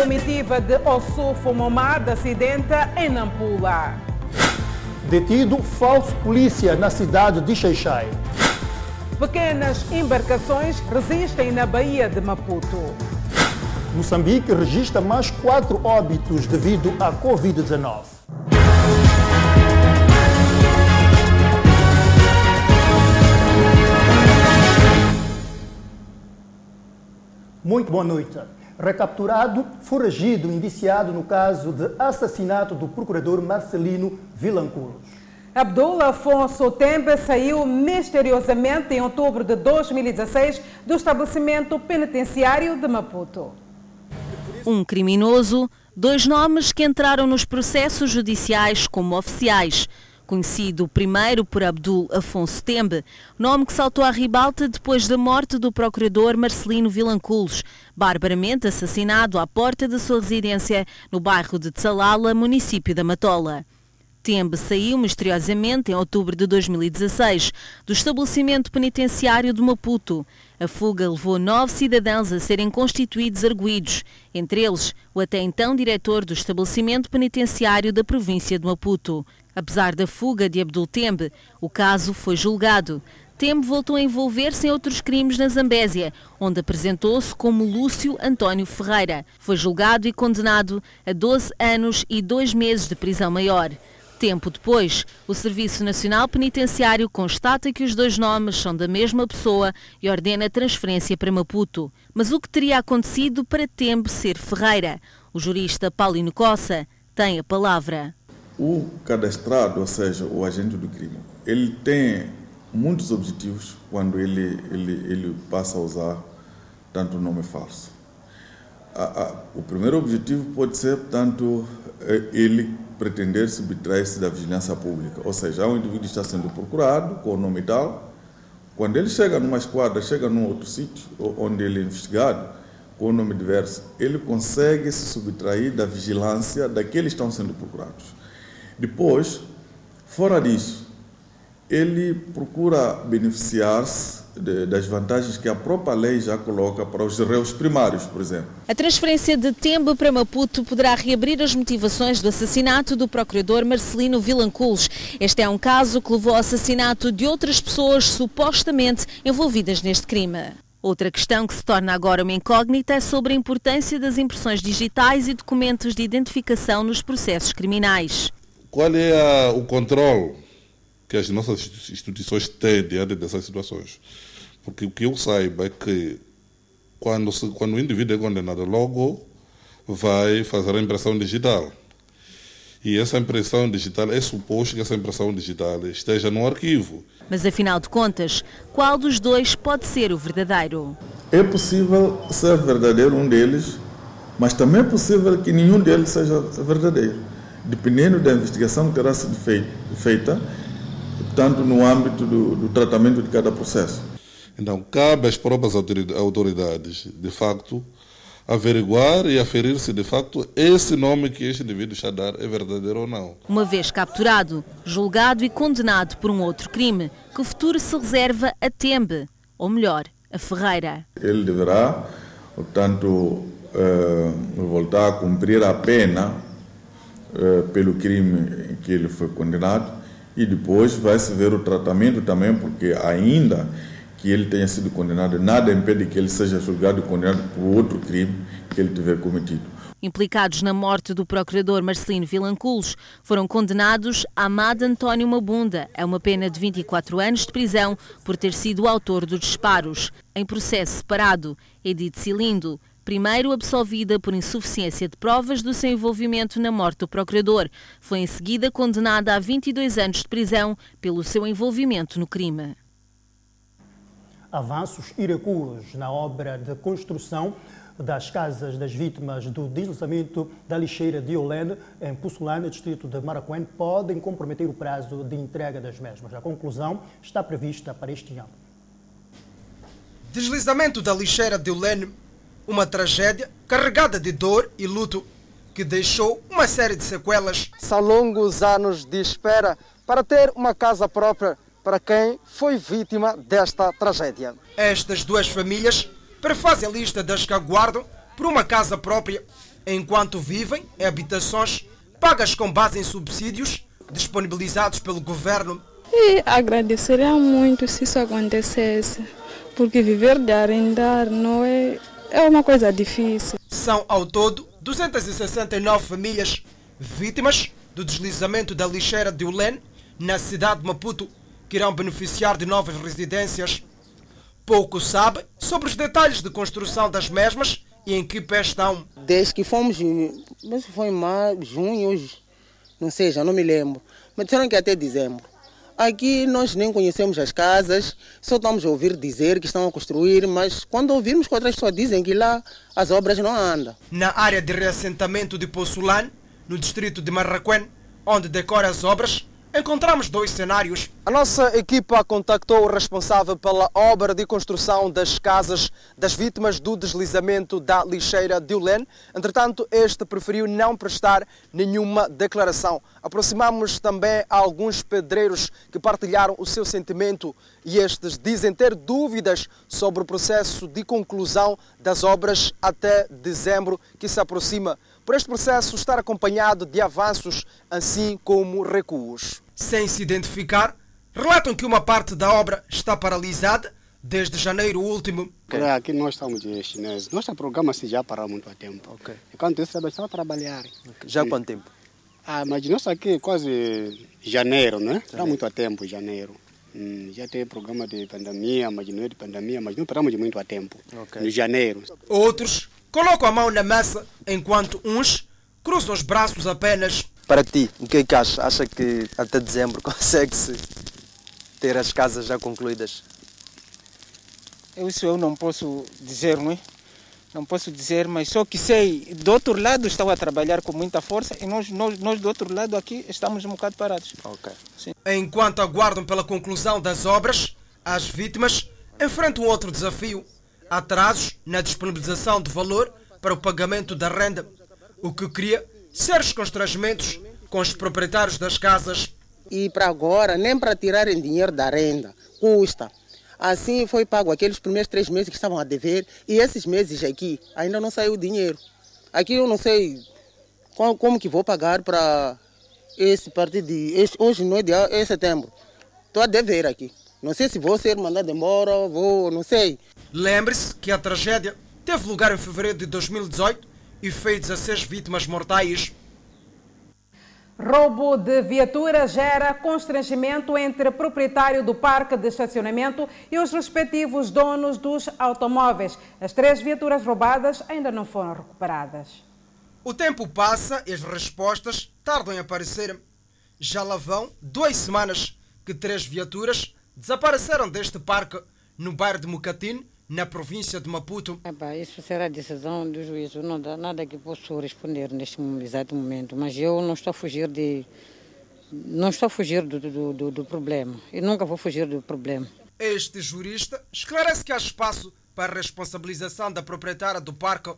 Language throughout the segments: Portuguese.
Comitiva de Ossufo Momada acidenta em Nampula. Detido falso polícia na cidade de Xeixai. Pequenas embarcações resistem na Baía de Maputo. Moçambique registra mais quatro óbitos devido à Covid-19. Muito boa noite. Recapturado, foragido, indiciado no caso de assassinato do procurador Marcelino Vilanculos. Abdul Afonso Tembe saiu misteriosamente em outubro de 2016 do estabelecimento penitenciário de Maputo. Um criminoso, dois nomes que entraram nos processos judiciais como oficiais. Conhecido primeiro por Abdul Afonso Tembe, nome que saltou à ribalta depois da morte do procurador Marcelino Vilanculos, barbaramente assassinado à porta da sua residência no bairro de Tsalala, município da Matola. Tembe saiu misteriosamente em outubro de 2016 do estabelecimento penitenciário de Maputo. A fuga levou nove cidadãos a serem constituídos arguídos, entre eles o até então diretor do estabelecimento penitenciário da província de Maputo. Apesar da fuga de Abdul Tembe, o caso foi julgado. Tembe voltou a envolver-se em outros crimes na Zambésia, onde apresentou-se como Lúcio António Ferreira. Foi julgado e condenado a 12 anos e 2 meses de prisão maior. Tempo depois, o Serviço Nacional Penitenciário constata que os dois nomes são da mesma pessoa e ordena a transferência para Maputo. Mas o que teria acontecido para Tempo ser Ferreira? O jurista Paulino Coça tem a palavra. O cadastrado, ou seja, o agente do crime, ele tem muitos objetivos quando ele, ele, ele passa a usar tanto nome falso. o primeiro objetivo pode ser, portanto, ele pretender subtrair-se da vigilância pública. Ou seja, um indivíduo está sendo procurado com o nome tal, quando ele chega numa esquadra, chega num outro sítio onde ele é investigado, com o nome diverso, ele consegue se subtrair da vigilância daqueles que estão sendo procurados. Depois, fora disso, ele procura beneficiar-se das vantagens que a própria lei já coloca para os réus primários, por exemplo. A transferência de Tembo para Maputo poderá reabrir as motivações do assassinato do procurador Marcelino Vilanculos. Este é um caso que levou ao assassinato de outras pessoas supostamente envolvidas neste crime. Outra questão que se torna agora uma incógnita é sobre a importância das impressões digitais e documentos de identificação nos processos criminais. Qual é a, o controle que as nossas instituições têm diante dessas situações. Porque o que eu saiba é que quando, se, quando o indivíduo é condenado, logo vai fazer a impressão digital. E essa impressão digital, é suposto que essa impressão digital esteja no arquivo. Mas afinal de contas, qual dos dois pode ser o verdadeiro? É possível ser verdadeiro um deles, mas também é possível que nenhum deles seja verdadeiro. Dependendo da investigação que terá sido feita tanto no âmbito do, do tratamento de cada processo. Então, cabe às próprias autoridades, de facto, averiguar e aferir se de facto esse nome que este indivíduo está a dar é verdadeiro ou não. Uma vez capturado, julgado e condenado por um outro crime, que o futuro se reserva a Tembe, ou melhor, a Ferreira. Ele deverá, portanto, eh, voltar a cumprir a pena eh, pelo crime em que ele foi condenado e depois vai se ver o tratamento também, porque ainda que ele tenha sido condenado, nada impede que ele seja julgado e condenado por outro crime que ele tiver cometido. Implicados na morte do procurador Marcelino Vilanculos foram condenados Amado António Mabunda a uma pena de 24 anos de prisão por ter sido o autor dos disparos. Em processo separado, Edith Cilindo, primeiro absolvida por insuficiência de provas do seu envolvimento na morte do procurador. Foi em seguida condenada a 22 anos de prisão pelo seu envolvimento no crime. Avanços e recuos na obra de construção das casas das vítimas do deslizamento da lixeira de Olene, em Pussulana, distrito de Maracuén, podem comprometer o prazo de entrega das mesmas. A conclusão está prevista para este ano. Deslizamento da lixeira de Olene uma tragédia carregada de dor e luto que deixou uma série de sequelas. São longos anos de espera para ter uma casa própria para quem foi vítima desta tragédia. Estas duas famílias prefazem a lista das que aguardam por uma casa própria enquanto vivem em habitações pagas com base em subsídios disponibilizados pelo governo. E agradeceria muito se isso acontecesse, porque viver de arrendar não é, é uma coisa difícil. São ao todo 269 famílias vítimas do deslizamento da lixeira de Ulen, na cidade de Maputo, que irão beneficiar de novas residências. Pouco sabe sobre os detalhes de construção das mesmas e em que pé estão. Desde que fomos, mas foi em maio, junho, não sei, já não me lembro. Mas disseram que até dezembro. Aqui nós nem conhecemos as casas, só estamos a ouvir dizer que estão a construir, mas quando ouvirmos que outras pessoas dizem que lá as obras não andam. Na área de reassentamento de Poçulane, no distrito de Marraquém, onde decora as obras, encontramos dois cenários. A nossa equipa contactou o responsável pela obra de construção das casas das vítimas do deslizamento da lixeira de Ulen. Entretanto, este preferiu não prestar nenhuma declaração. Aproximamos também alguns pedreiros que partilharam o seu sentimento e estes dizem ter dúvidas sobre o processo de conclusão das obras até dezembro que se aproxima por este processo estar acompanhado de avanços, assim como recuos. Sem se identificar, relatam que uma parte da obra está paralisada desde janeiro último. Okay. Aqui nós estamos de chineses. Nosso programa-se já parou muito a tempo. Okay. Enquanto isso, estão a trabalhar. Okay. Já há quanto tempo? Ah, mas nós aqui quase janeiro, né? Está muito a tempo, janeiro. Hum, já tem programa de pandemia, mas não é de pandemia, mas não paramos de muito a tempo. Okay. No janeiro. Outros colocam a mão na massa, enquanto uns cruzam os braços apenas. Para ti, o que é que acha? Acha que até dezembro consegue-se ter as casas já concluídas? Isso eu não posso dizer, não é? Não posso dizer, mas só que sei, do outro lado estão a trabalhar com muita força e nós, nós, nós do outro lado aqui estamos um bocado parados. Ok. Sim. Enquanto aguardam pela conclusão das obras, as vítimas enfrentam outro desafio atrasos na disponibilização de valor para o pagamento da renda, o que cria sérios constrangimentos com os proprietários das casas. E para agora, nem para tirarem dinheiro da renda, custa. Assim foi pago aqueles primeiros três meses que estavam a dever e esses meses aqui ainda não saiu o dinheiro. Aqui eu não sei como, como que vou pagar para esse partido de. Hoje não é dia, é setembro. Estou a dever aqui. Não sei se vou ser mandado embora, vou, não sei. Lembre-se que a tragédia teve lugar em fevereiro de 2018 e fez 16 vítimas mortais. Roubo de viatura gera constrangimento entre proprietário do parque de estacionamento e os respectivos donos dos automóveis. As três viaturas roubadas ainda não foram recuperadas. O tempo passa e as respostas tardam em aparecer. Já lá vão duas semanas que três viaturas desapareceram deste parque no bairro de Mucatine na província de Maputo. Epá, isso será decisão do juiz. Não dá nada que posso responder neste exato momento. Mas eu não estou a fugir de. Não estou a fugir do, do, do, do problema. E nunca vou fugir do problema. Este jurista esclarece que há espaço para a responsabilização da proprietária do parque.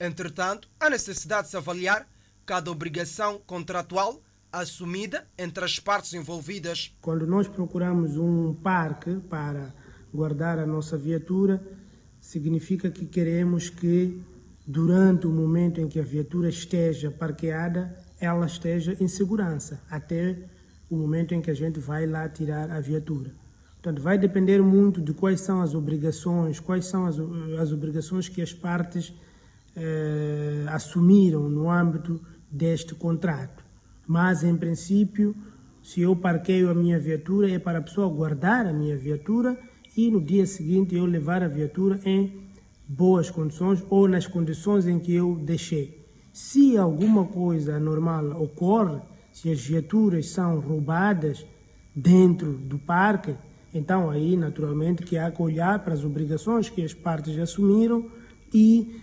Entretanto, há necessidade de se avaliar cada obrigação contratual assumida entre as partes envolvidas. Quando nós procuramos um parque para guardar a nossa viatura, significa que queremos que durante o momento em que a viatura esteja parqueada, ela esteja em segurança, até o momento em que a gente vai lá tirar a viatura. Portanto, vai depender muito de quais são as obrigações, quais são as, as obrigações que as partes eh, assumiram no âmbito deste contrato. Mas, em princípio, se eu parqueio a minha viatura, é para a pessoa guardar a minha viatura e no dia seguinte eu levar a viatura em boas condições ou nas condições em que eu deixei. Se alguma coisa anormal ocorre, se as viaturas são roubadas dentro do parque, então aí naturalmente que há que olhar para as obrigações que as partes assumiram e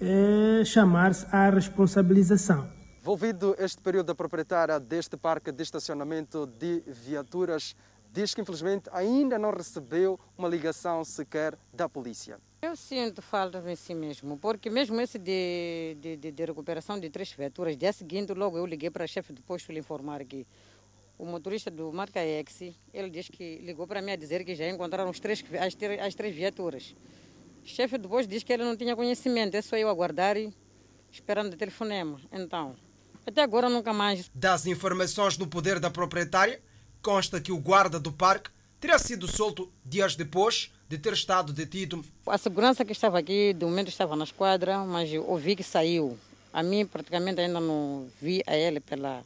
eh, chamar-se à responsabilização. Envolvido este período, a proprietária deste parque de estacionamento de viaturas diz que infelizmente ainda não recebeu uma ligação sequer da polícia. Eu sinto falta em si mesmo, porque mesmo esse de, de, de recuperação de três viaturas, dia seguinte logo eu liguei para o chefe do posto lhe informar que o motorista do marca X, ele diz que ligou para mim a dizer que já encontraram os três, as, as três viaturas. O chefe do posto diz que ele não tinha conhecimento, é só eu aguardar esperando o telefonema. Então, até agora nunca mais. Das informações no poder da proprietária, consta que o guarda do parque teria sido solto dias depois de ter estado detido. A segurança que estava aqui, de momento estava na esquadra, mas eu ouvi que saiu. A mim, praticamente, ainda não vi a ele pela,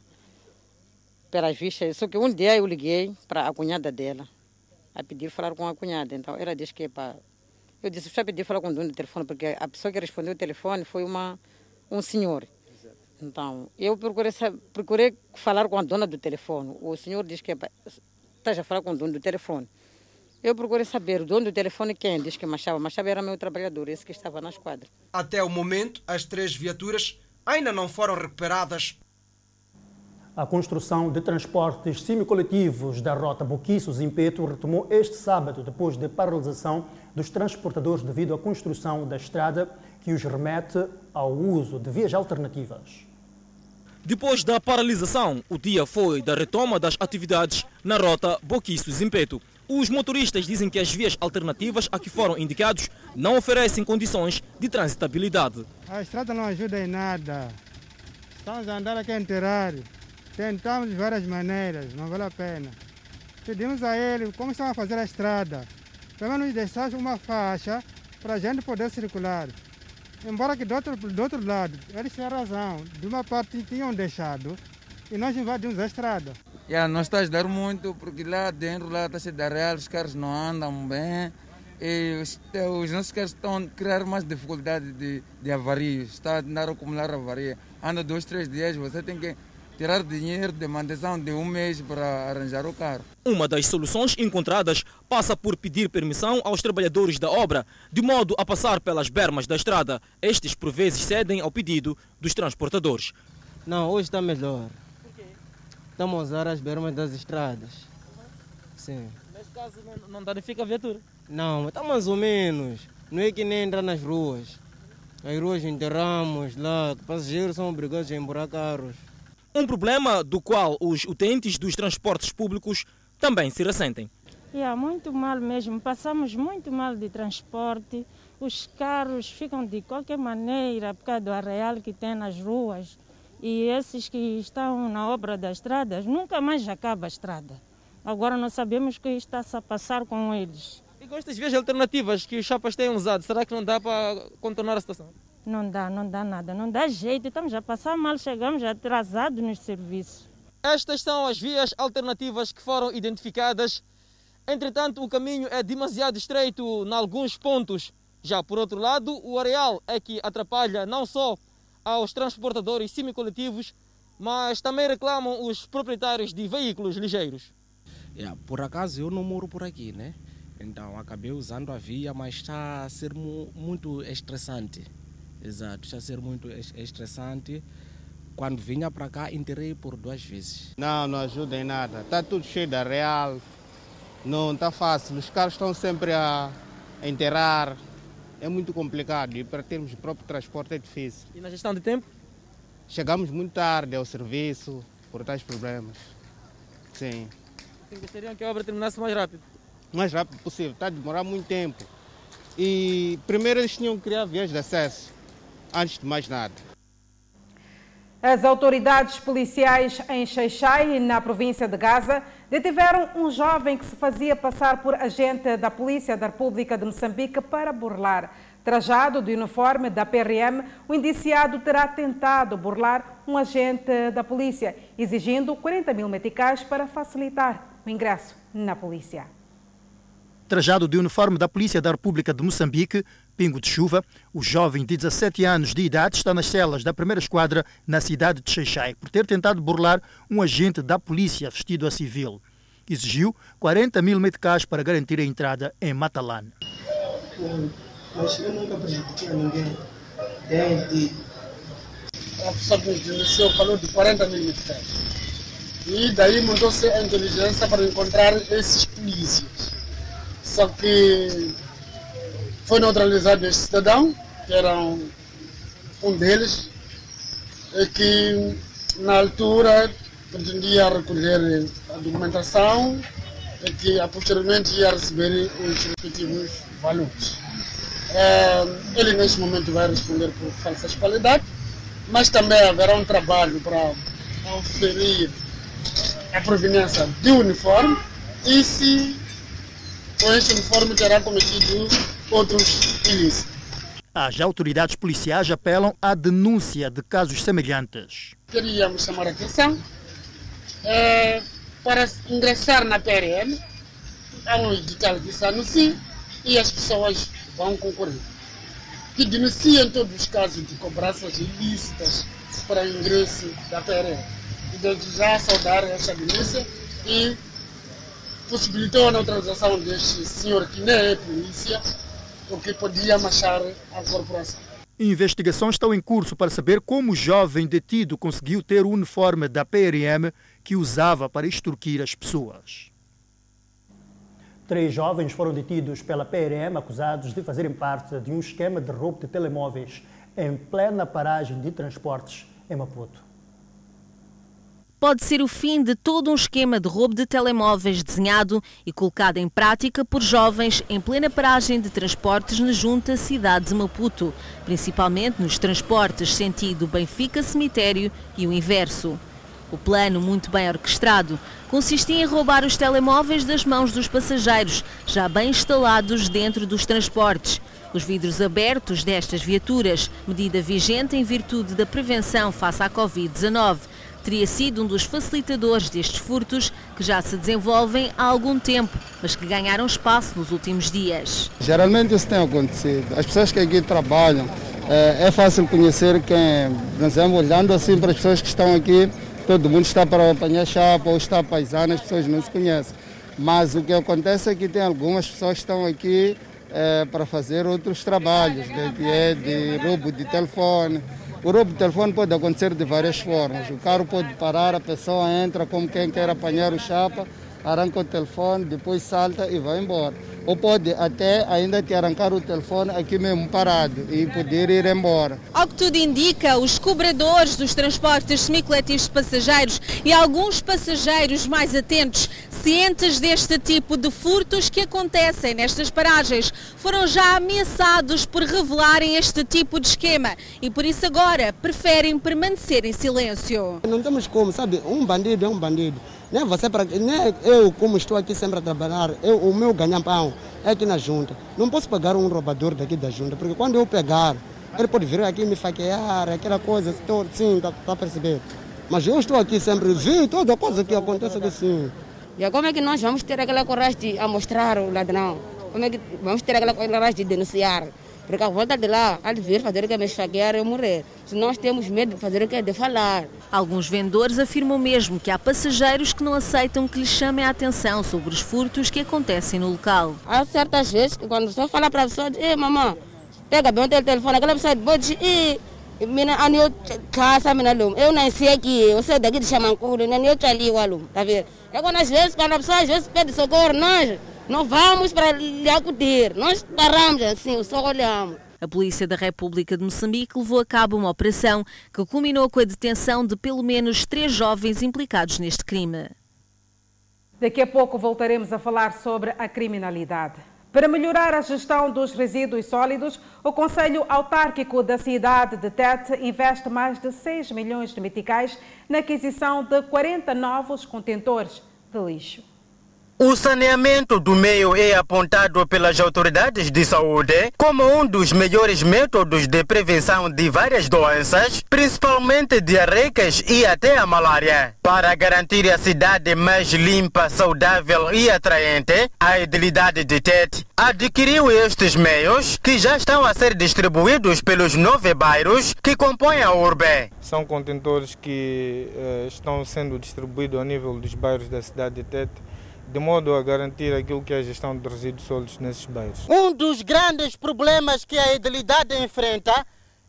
pelas vistas. Só que um dia eu liguei para a cunhada dela, a pedir falar com a cunhada. Então, ela disse que para... Eu disse, só pedir falar com o dono do telefone, porque a pessoa que respondeu o telefone foi uma, um senhor. Então, eu procurei, procurei falar com a dona do telefone. O senhor disse que estás a falar com o dono do telefone. Eu procurei saber o dono do telefone quem diz que Machava. Machava era meu trabalhador, esse que estava na esquadra. Até o momento, as três viaturas ainda não foram recuperadas. A construção de transportes semicoletivos da rota Boquiço-Zimpeto retomou este sábado, depois da paralisação dos transportadores devido à construção da estrada que os remete ao uso de vias alternativas. Depois da paralisação, o dia foi da retoma das atividades na rota Boquiço-Zimpeto. Os motoristas dizem que as vias alternativas a que foram indicados não oferecem condições de transitabilidade. A estrada não ajuda em nada. Estamos a andar aqui em terrário. Tentamos de várias maneiras, não vale a pena. Pedimos a ele como estão a fazer a estrada. Pelo menos deixar uma faixa para a gente poder circular. Embora que do outro, do outro lado, eles têm razão. De uma parte tinham deixado e nós invadimos a estrada. Yeah, nós está a ajudar muito porque lá dentro lá está a dar real, os carros não andam bem e os, os nossos carros estão a criar mais dificuldade de, de avaria, está a acumular avaria. Anda dois, três dias, você tem que tirar dinheiro de manutenção de um mês para arranjar o carro. Uma das soluções encontradas passa por pedir permissão aos trabalhadores da obra, de modo a passar pelas bermas da estrada. Estes, por vezes, cedem ao pedido dos transportadores. Não, hoje está melhor. Estamos a usar as bermas das estradas. Sim. Nesse caso, não, não danifica a viatura? Não, está mais ou menos. Não é que nem entrar nas ruas. As ruas enterramos lá, passageiros são obrigados a embora carros. Um problema do qual os utentes dos transportes públicos também se ressentem. É, muito mal mesmo. Passamos muito mal de transporte. Os carros ficam de qualquer maneira por causa do arreal que tem nas ruas. E esses que estão na obra das estradas, nunca mais acaba a estrada. Agora não sabemos o que está-se a passar com eles. E com estas vias alternativas que os chapas têm usado, será que não dá para contornar a situação? Não dá, não dá nada, não dá jeito. Estamos a passar mal, chegamos atrasados nos serviços. Estas são as vias alternativas que foram identificadas. Entretanto, o caminho é demasiado estreito em alguns pontos. Já por outro lado, o areal é que atrapalha não só aos transportadores semicoletivos, mas também reclamam os proprietários de veículos ligeiros. Yeah, por acaso eu não moro por aqui, né? Então acabei usando a via, mas está a ser mu muito estressante. Exato, está a ser muito estressante. Quando vinha para cá, enterrei por duas vezes. Não, não ajuda em nada. Está tudo cheio de real. Não está fácil. Os carros estão sempre a enterrar é muito complicado e para termos próprio transporte é difícil. E na gestão de tempo? Chegamos muito tarde ao serviço por tais problemas. Sim. Sim gostariam que a obra terminasse mais rápido? O mais rápido possível, está a demorar muito tempo. E primeiro eles tinham que criar vias de acesso, antes de mais nada. As autoridades policiais em Xeixai, na província de Gaza, detiveram um jovem que se fazia passar por agente da Polícia da República de Moçambique para burlar. Trajado de uniforme da PRM, o indiciado terá tentado burlar um agente da polícia, exigindo 40 mil meticais para facilitar o ingresso na polícia. Trajado de uniforme da Polícia da República de Moçambique, pingo de chuva, o jovem de 17 anos de idade está nas celas da primeira esquadra na cidade de Xeixai por ter tentado burlar um agente da polícia vestido a civil. Exigiu 40 mil meticais para garantir a entrada em Matalane. Mas eu nunca prejudiquei ninguém. Desde a pessoa que denunciou falou de 40 mil meticais. E daí montou-se a inteligência para encontrar esses polícias. Só que foi neutralizado este cidadão, que era um, um deles, e que na altura pretendia recolher a documentação e que posteriormente ia receber os respectivos valores. ele neste momento vai responder por falsas qualidades mas também haverá um trabalho para oferir a proveniência de uniforme e se com este uniforme terá cometido outros ilícitos. As autoridades policiais apelam à denúncia de casos semelhantes. Queríamos chamar a atenção é, para ingressar na PRM, há um edital que se anuncia e as pessoas vão concorrer. Que denunciem todos os casos de cobranças ilícitas para o ingresso da PRM. E desde já saudar essa denúncia e possibilitou a neutralização deste senhor que nem é polícia, o que podia manchar a corporação. Investigações estão em curso para saber como o jovem detido conseguiu ter o uniforme da PRM que usava para extorquir as pessoas. Três jovens foram detidos pela PRM acusados de fazerem parte de um esquema de roubo de telemóveis em plena paragem de transportes em Maputo pode ser o fim de todo um esquema de roubo de telemóveis desenhado e colocado em prática por jovens em plena paragem de transportes na junta cidade de Maputo, principalmente nos transportes sentido Benfica-Cemitério e o inverso. O plano, muito bem orquestrado, consistia em roubar os telemóveis das mãos dos passageiros, já bem instalados dentro dos transportes. Os vidros abertos destas viaturas, medida vigente em virtude da prevenção face à Covid-19, teria sido um dos facilitadores destes furtos que já se desenvolvem há algum tempo, mas que ganharam espaço nos últimos dias. Geralmente isso tem acontecido. As pessoas que aqui trabalham, é, é fácil conhecer quem, por exemplo, olhando assim para as pessoas que estão aqui, todo mundo está para apanhar chapa ou está paisana, as pessoas não se conhecem. Mas o que acontece é que tem algumas pessoas que estão aqui é, para fazer outros trabalhos, de roubo de telefone, o roubo de telefone pode acontecer de várias formas. O carro pode parar, a pessoa entra como quem quer apanhar o chapa, arranca o telefone, depois salta e vai embora. Ou pode até ainda te arrancar o telefone aqui mesmo parado e poder ir embora. Ao que tudo indica, os cobradores dos transportes semicoletivos de passageiros e alguns passageiros mais atentos, cientes deste tipo de furtos que acontecem nestas paragens, foram já ameaçados por revelarem este tipo de esquema e por isso agora preferem permanecer em silêncio. Não temos como, sabe? Um bandido é um bandido. Nem você para nem eu como estou aqui sempre a trabalhar, eu, o meu ganha-pão é aqui na junta. Não posso pegar um roubador daqui da junta, porque quando eu pegar, ele pode vir aqui me faquear, aquela coisa, estou, sim, tá, tá perceber. Mas eu estou aqui sempre, vi toda coisa que acontece aqui sim. E como é que nós vamos ter aquela coragem de mostrar o ladrão? Como é que vamos ter aquela coragem de denunciar? Porque a volta de lá, há de vir fazer o que me esfaquear e morrer. Se nós temos medo de fazer o que de falar. Alguns vendedores afirmam mesmo que há passageiros que não aceitam que lhes chamem a atenção sobre os furtos que acontecem no local. Há certas vezes que quando você fala para a pessoa, ei mamãe, pega bem o teu telefone, aquela pessoa pode ir. Mina anio casa mina lum. Eu não sei aqui, eu sei daqui de Chamancuru, nem eu ali o aluno, tá vendo? É quando às vezes, quando a pessoa às vezes pede socorro, nós não vamos para lhe acudir, nós paramos assim, só olhamos. A Polícia da República de Moçambique levou a cabo uma operação que culminou com a detenção de pelo menos três jovens implicados neste crime. Daqui a pouco voltaremos a falar sobre a criminalidade. Para melhorar a gestão dos resíduos sólidos, o Conselho Autárquico da cidade de Tete investe mais de 6 milhões de meticais na aquisição de 40 novos contentores de lixo. O saneamento do meio é apontado pelas autoridades de saúde como um dos melhores métodos de prevenção de várias doenças, principalmente diarreicas e até a malária. Para garantir a cidade mais limpa, saudável e atraente, a Edilidade de Tete adquiriu estes meios que já estão a ser distribuídos pelos nove bairros que compõem a urbe. São contentores que eh, estão sendo distribuídos ao nível dos bairros da cidade de Tete de modo a garantir aquilo que é a gestão de resíduos sólidos nesses bairros. Um dos grandes problemas que a idilidade enfrenta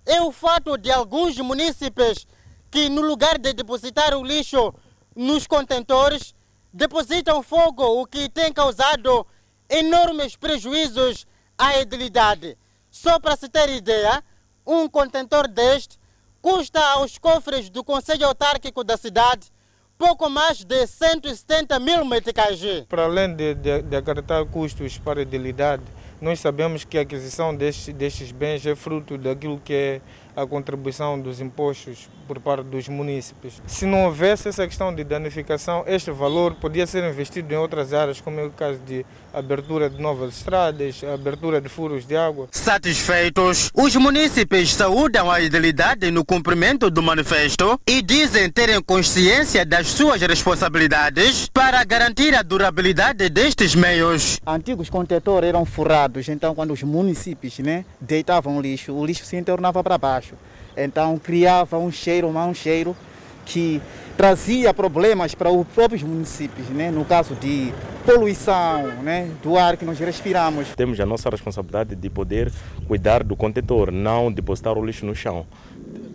é o fato de alguns municípios que, no lugar de depositar o lixo nos contentores, depositam fogo, o que tem causado enormes prejuízos à idilidade. Só para se ter ideia, um contentor deste custa aos cofres do Conselho Autárquico da cidade pouco mais de 170 mil meticais. Para além de, de, de acarretar custos para a idilidade, nós sabemos que a aquisição destes, destes bens é fruto daquilo que é a contribuição dos impostos por parte dos munícipes. Se não houvesse essa questão de danificação, este valor podia ser investido em outras áreas, como é o caso de abertura de novas estradas, abertura de furos de água. Satisfeitos, os munícipes saúdam a idilidade no cumprimento do manifesto e dizem terem consciência das suas responsabilidades para garantir a durabilidade destes meios. Antigos contetores eram furados, então quando os municípios né, deitavam lixo, o lixo se entornava para baixo. Então criava um cheiro, um mau cheiro, que trazia problemas para os próprios municípios, né? no caso de poluição né? do ar que nós respiramos. Temos a nossa responsabilidade de poder cuidar do contentor, não depositar o lixo no chão.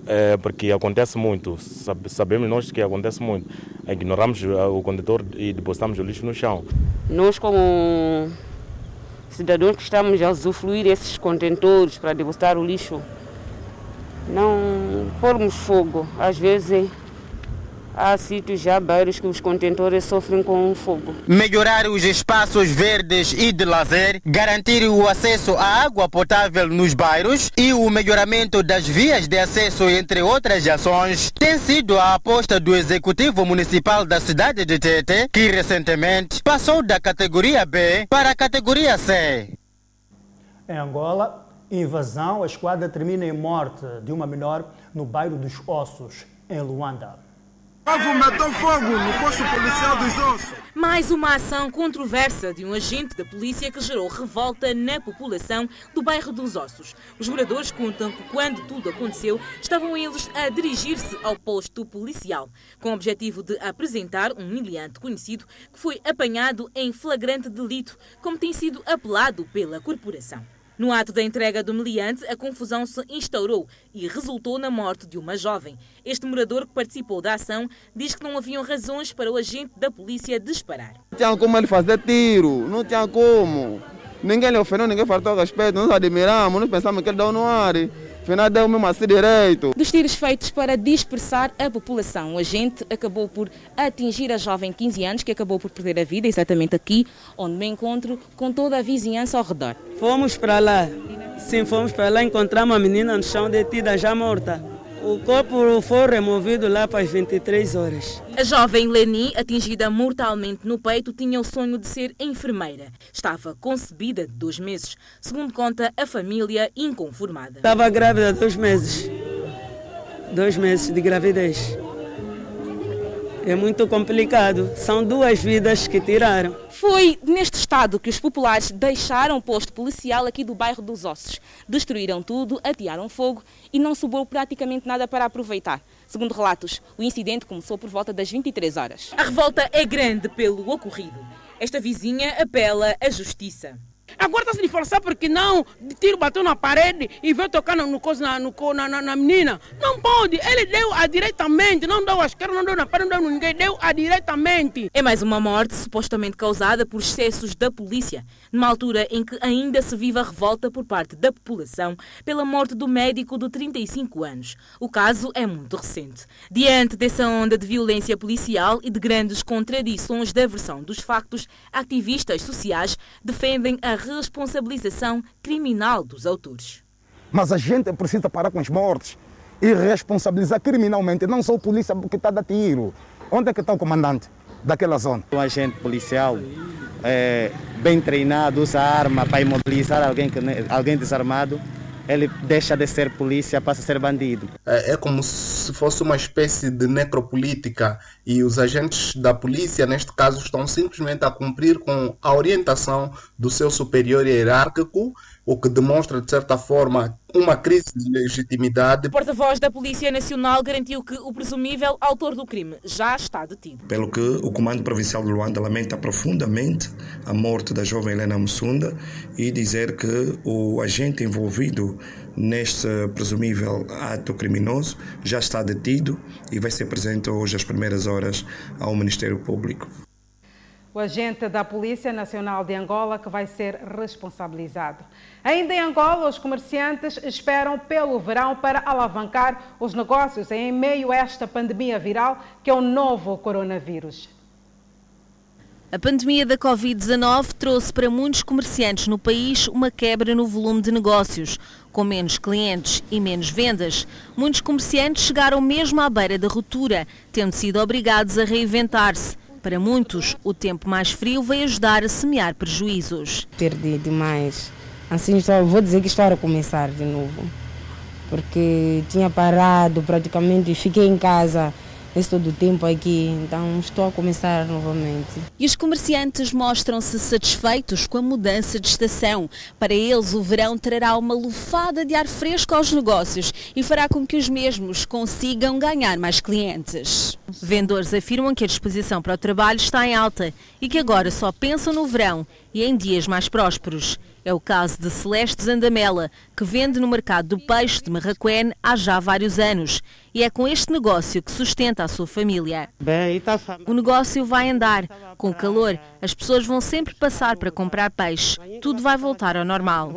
É, porque acontece muito, sabemos nós que acontece muito. Ignoramos o contentor e depositamos o lixo no chão. Nós, como cidadãos que estamos a usufruir esses contentores para depositar o lixo, não pormos fogo. Às vezes há sítios já bairros que os contentores sofrem com o fogo. Melhorar os espaços verdes e de lazer, garantir o acesso à água potável nos bairros e o melhoramento das vias de acesso, entre outras ações, tem sido a aposta do Executivo Municipal da cidade de Tete, que recentemente passou da categoria B para a categoria C. Em Angola, invasão, a esquadra termina em morte de uma menor no bairro dos Ossos, em Luanda. Fogo matou fogo no posto policial dos Ossos. Mais uma ação controversa de um agente da polícia que gerou revolta na população do bairro dos Ossos. Os moradores contam que quando tudo aconteceu, estavam eles a dirigir-se ao posto policial, com o objetivo de apresentar um miliante conhecido que foi apanhado em flagrante delito, como tem sido apelado pela corporação. No ato da entrega do meliante, a confusão se instaurou e resultou na morte de uma jovem. Este morador que participou da ação diz que não haviam razões para o agente da polícia disparar. Não tinha como ele fazer tiro, não tinha como. Ninguém lhe ofendeu, ninguém faltou respeito, nós admiramos, nós pensamos que ele deu no ar. Afinal, deu mesmo assim direito. Dos tiros feitos para dispersar a população, o agente acabou por atingir a jovem de 15 anos, que acabou por perder a vida, exatamente aqui, onde me encontro com toda a vizinhança ao redor. Fomos para lá. Sim, fomos para lá, encontramos a menina no chão detida, já morta. O corpo foi removido lá para as 23 horas. A jovem Leni, atingida mortalmente no peito, tinha o sonho de ser enfermeira. Estava concebida de dois meses, segundo conta a família inconformada. Estava grávida dois meses. Dois meses de gravidez. É muito complicado. São duas vidas que tiraram. Foi neste estado que os populares deixaram o posto policial aqui do bairro dos Ossos. Destruíram tudo, atearam fogo e não sobrou praticamente nada para aproveitar. Segundo relatos, o incidente começou por volta das 23 horas. A revolta é grande pelo ocorrido. Esta vizinha apela à justiça. Agora está se disfarçar porque não, tiro bateu na parede e veio tocar no, no, no, na, na, na, menina. Não pode, ele deu a diretamente, não deu à esquerda, não deu na parede, não deu ninguém, deu a diretamente. É mais uma morte supostamente causada por excessos da polícia, numa altura em que ainda se vive a revolta por parte da população pela morte do médico de 35 anos. O caso é muito recente. Diante dessa onda de violência policial e de grandes contradições da versão dos factos, ativistas sociais defendem a responsabilização criminal dos autores. Mas a gente precisa parar com as mortes e responsabilizar criminalmente, não só a polícia que está a tiro. Onde é que está o comandante daquela zona? Um agente policial é, bem treinado usa arma para imobilizar alguém, que, alguém desarmado ele deixa de ser polícia, passa a ser bandido. É, é como se fosse uma espécie de necropolítica e os agentes da polícia, neste caso, estão simplesmente a cumprir com a orientação do seu superior hierárquico, o que demonstra, de certa forma, uma crise de legitimidade. O porta-voz da Polícia Nacional garantiu que o presumível autor do crime já está detido. Pelo que o Comando Provincial de Luanda lamenta profundamente a morte da jovem Helena Mussunda e dizer que o agente envolvido neste presumível ato criminoso já está detido e vai ser presente hoje às primeiras horas ao Ministério Público o agente da Polícia Nacional de Angola que vai ser responsabilizado. Ainda em Angola, os comerciantes esperam pelo verão para alavancar os negócios em meio a esta pandemia viral que é o novo coronavírus. A pandemia da Covid-19 trouxe para muitos comerciantes no país uma quebra no volume de negócios. Com menos clientes e menos vendas, muitos comerciantes chegaram mesmo à beira da ruptura, tendo sido obrigados a reinventar-se. Para muitos, o tempo mais frio veio ajudar a semear prejuízos. Perdi demais. Assim, vou dizer que estou a recomeçar de novo. Porque tinha parado praticamente, e fiquei em casa esse todo o tempo aqui, então estou a começar novamente. E os comerciantes mostram-se satisfeitos com a mudança de estação. Para eles, o verão trará uma lufada de ar fresco aos negócios e fará com que os mesmos consigam ganhar mais clientes. Vendedores afirmam que a disposição para o trabalho está em alta e que agora só pensam no verão e em dias mais prósperos. É o caso de Celeste Zandamela, que vende no mercado do peixe de Marraquém há já vários anos. E é com este negócio que sustenta a sua família. Tá o negócio vai andar. Com o calor, as pessoas vão sempre passar para comprar peixe. Tudo vai voltar ao normal.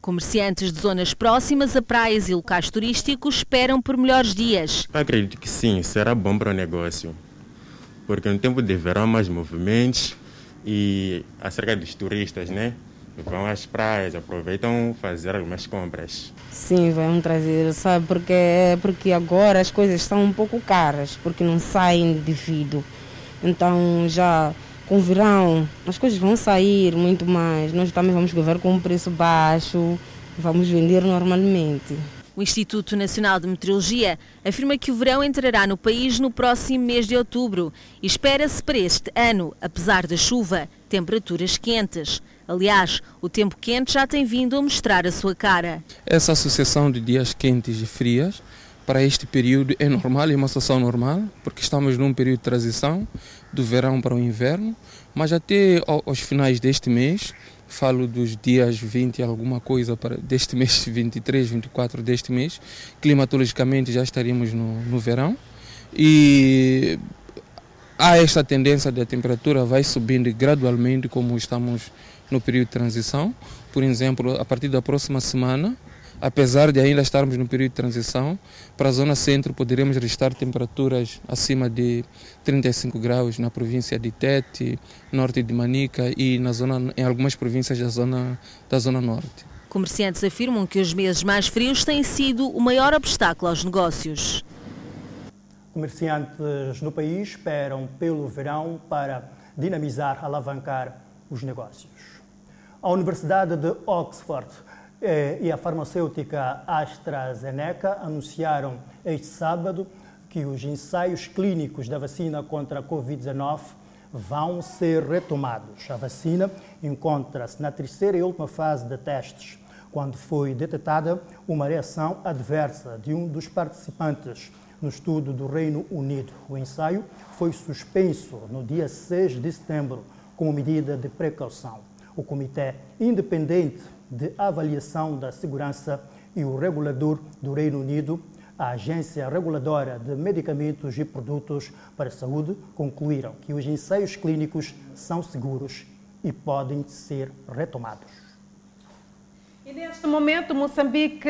Comerciantes de zonas próximas a praias e locais turísticos esperam por melhores dias. Acredito que sim, será bom para o negócio. Porque no tempo de verão há mais movimentos, e acerca dos turistas, né? Vão às praias, aproveitam fazer algumas compras. Sim, vão trazer, sabe? Porque, é porque agora as coisas estão um pouco caras, porque não saem devido. Então já com o verão as coisas vão sair muito mais. Nós também vamos viver com um preço baixo, vamos vender normalmente. O Instituto Nacional de Meteorologia afirma que o verão entrará no país no próximo mês de outubro e espera-se para este ano, apesar da chuva, temperaturas quentes. Aliás, o tempo quente já tem vindo a mostrar a sua cara. Essa associação de dias quentes e frias para este período é normal, é uma situação normal, porque estamos num período de transição do verão para o inverno, mas até aos finais deste mês falo dos dias 20 alguma coisa para deste mês 23, 24 deste mês, climatologicamente já estaríamos no, no verão e há esta tendência da temperatura vai subindo gradualmente como estamos no período de transição. Por exemplo, a partir da próxima semana apesar de ainda estarmos no período de transição, para a zona centro poderemos registrar temperaturas acima de 35 graus na província de Tete, norte de Manica e na zona, em algumas províncias da zona, da zona norte. Comerciantes afirmam que os meses mais frios têm sido o maior obstáculo aos negócios. Comerciantes no país esperam pelo verão para dinamizar, alavancar os negócios. A Universidade de Oxford e a farmacêutica AstraZeneca anunciaram este sábado que os ensaios clínicos da vacina contra a Covid-19 vão ser retomados. A vacina encontra-se na terceira e última fase de testes, quando foi detectada uma reação adversa de um dos participantes no estudo do Reino Unido. O ensaio foi suspenso no dia 6 de setembro como medida de precaução. O Comitê Independente de Avaliação da Segurança e o regulador do Reino Unido, a Agência Reguladora de Medicamentos e Produtos para a Saúde, concluíram que os ensaios clínicos são seguros e podem ser retomados. E neste momento, Moçambique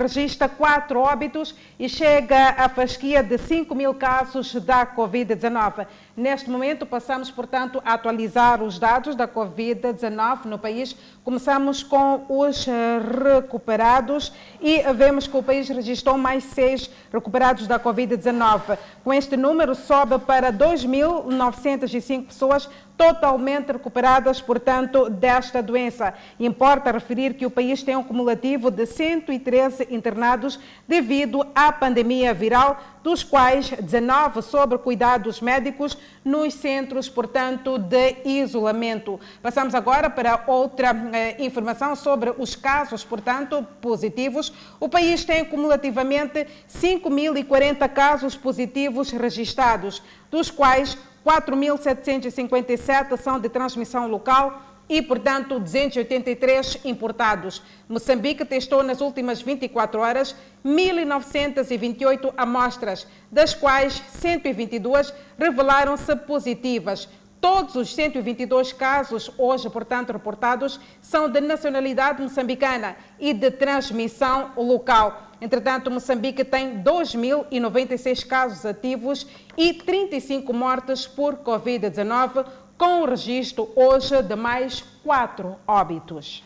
registra quatro óbitos e chega à fasquia de 5 mil casos da Covid-19. Neste momento, passamos, portanto, a atualizar os dados da Covid-19 no país. Começamos com os recuperados e vemos que o país registrou mais seis recuperados da Covid-19. Com este número, sobe para 2.905 pessoas totalmente recuperadas, portanto, desta doença. Importa referir que o país tem um cumulativo de 113 internados devido à pandemia viral, dos quais 19 sobre cuidados médicos nos centros, portanto, de isolamento. Passamos agora para outra eh, informação sobre os casos, portanto, positivos. O país tem cumulativamente 5.040 casos positivos registrados, dos quais 4.757 são de transmissão local e, portanto, 283 importados. Moçambique testou nas últimas 24 horas 1.928 amostras, das quais 122 revelaram-se positivas. Todos os 122 casos hoje, portanto, reportados são de nacionalidade moçambicana e de transmissão local. Entretanto, Moçambique tem 2.096 casos ativos e 35 mortes por Covid-19, com o registro hoje de mais quatro óbitos.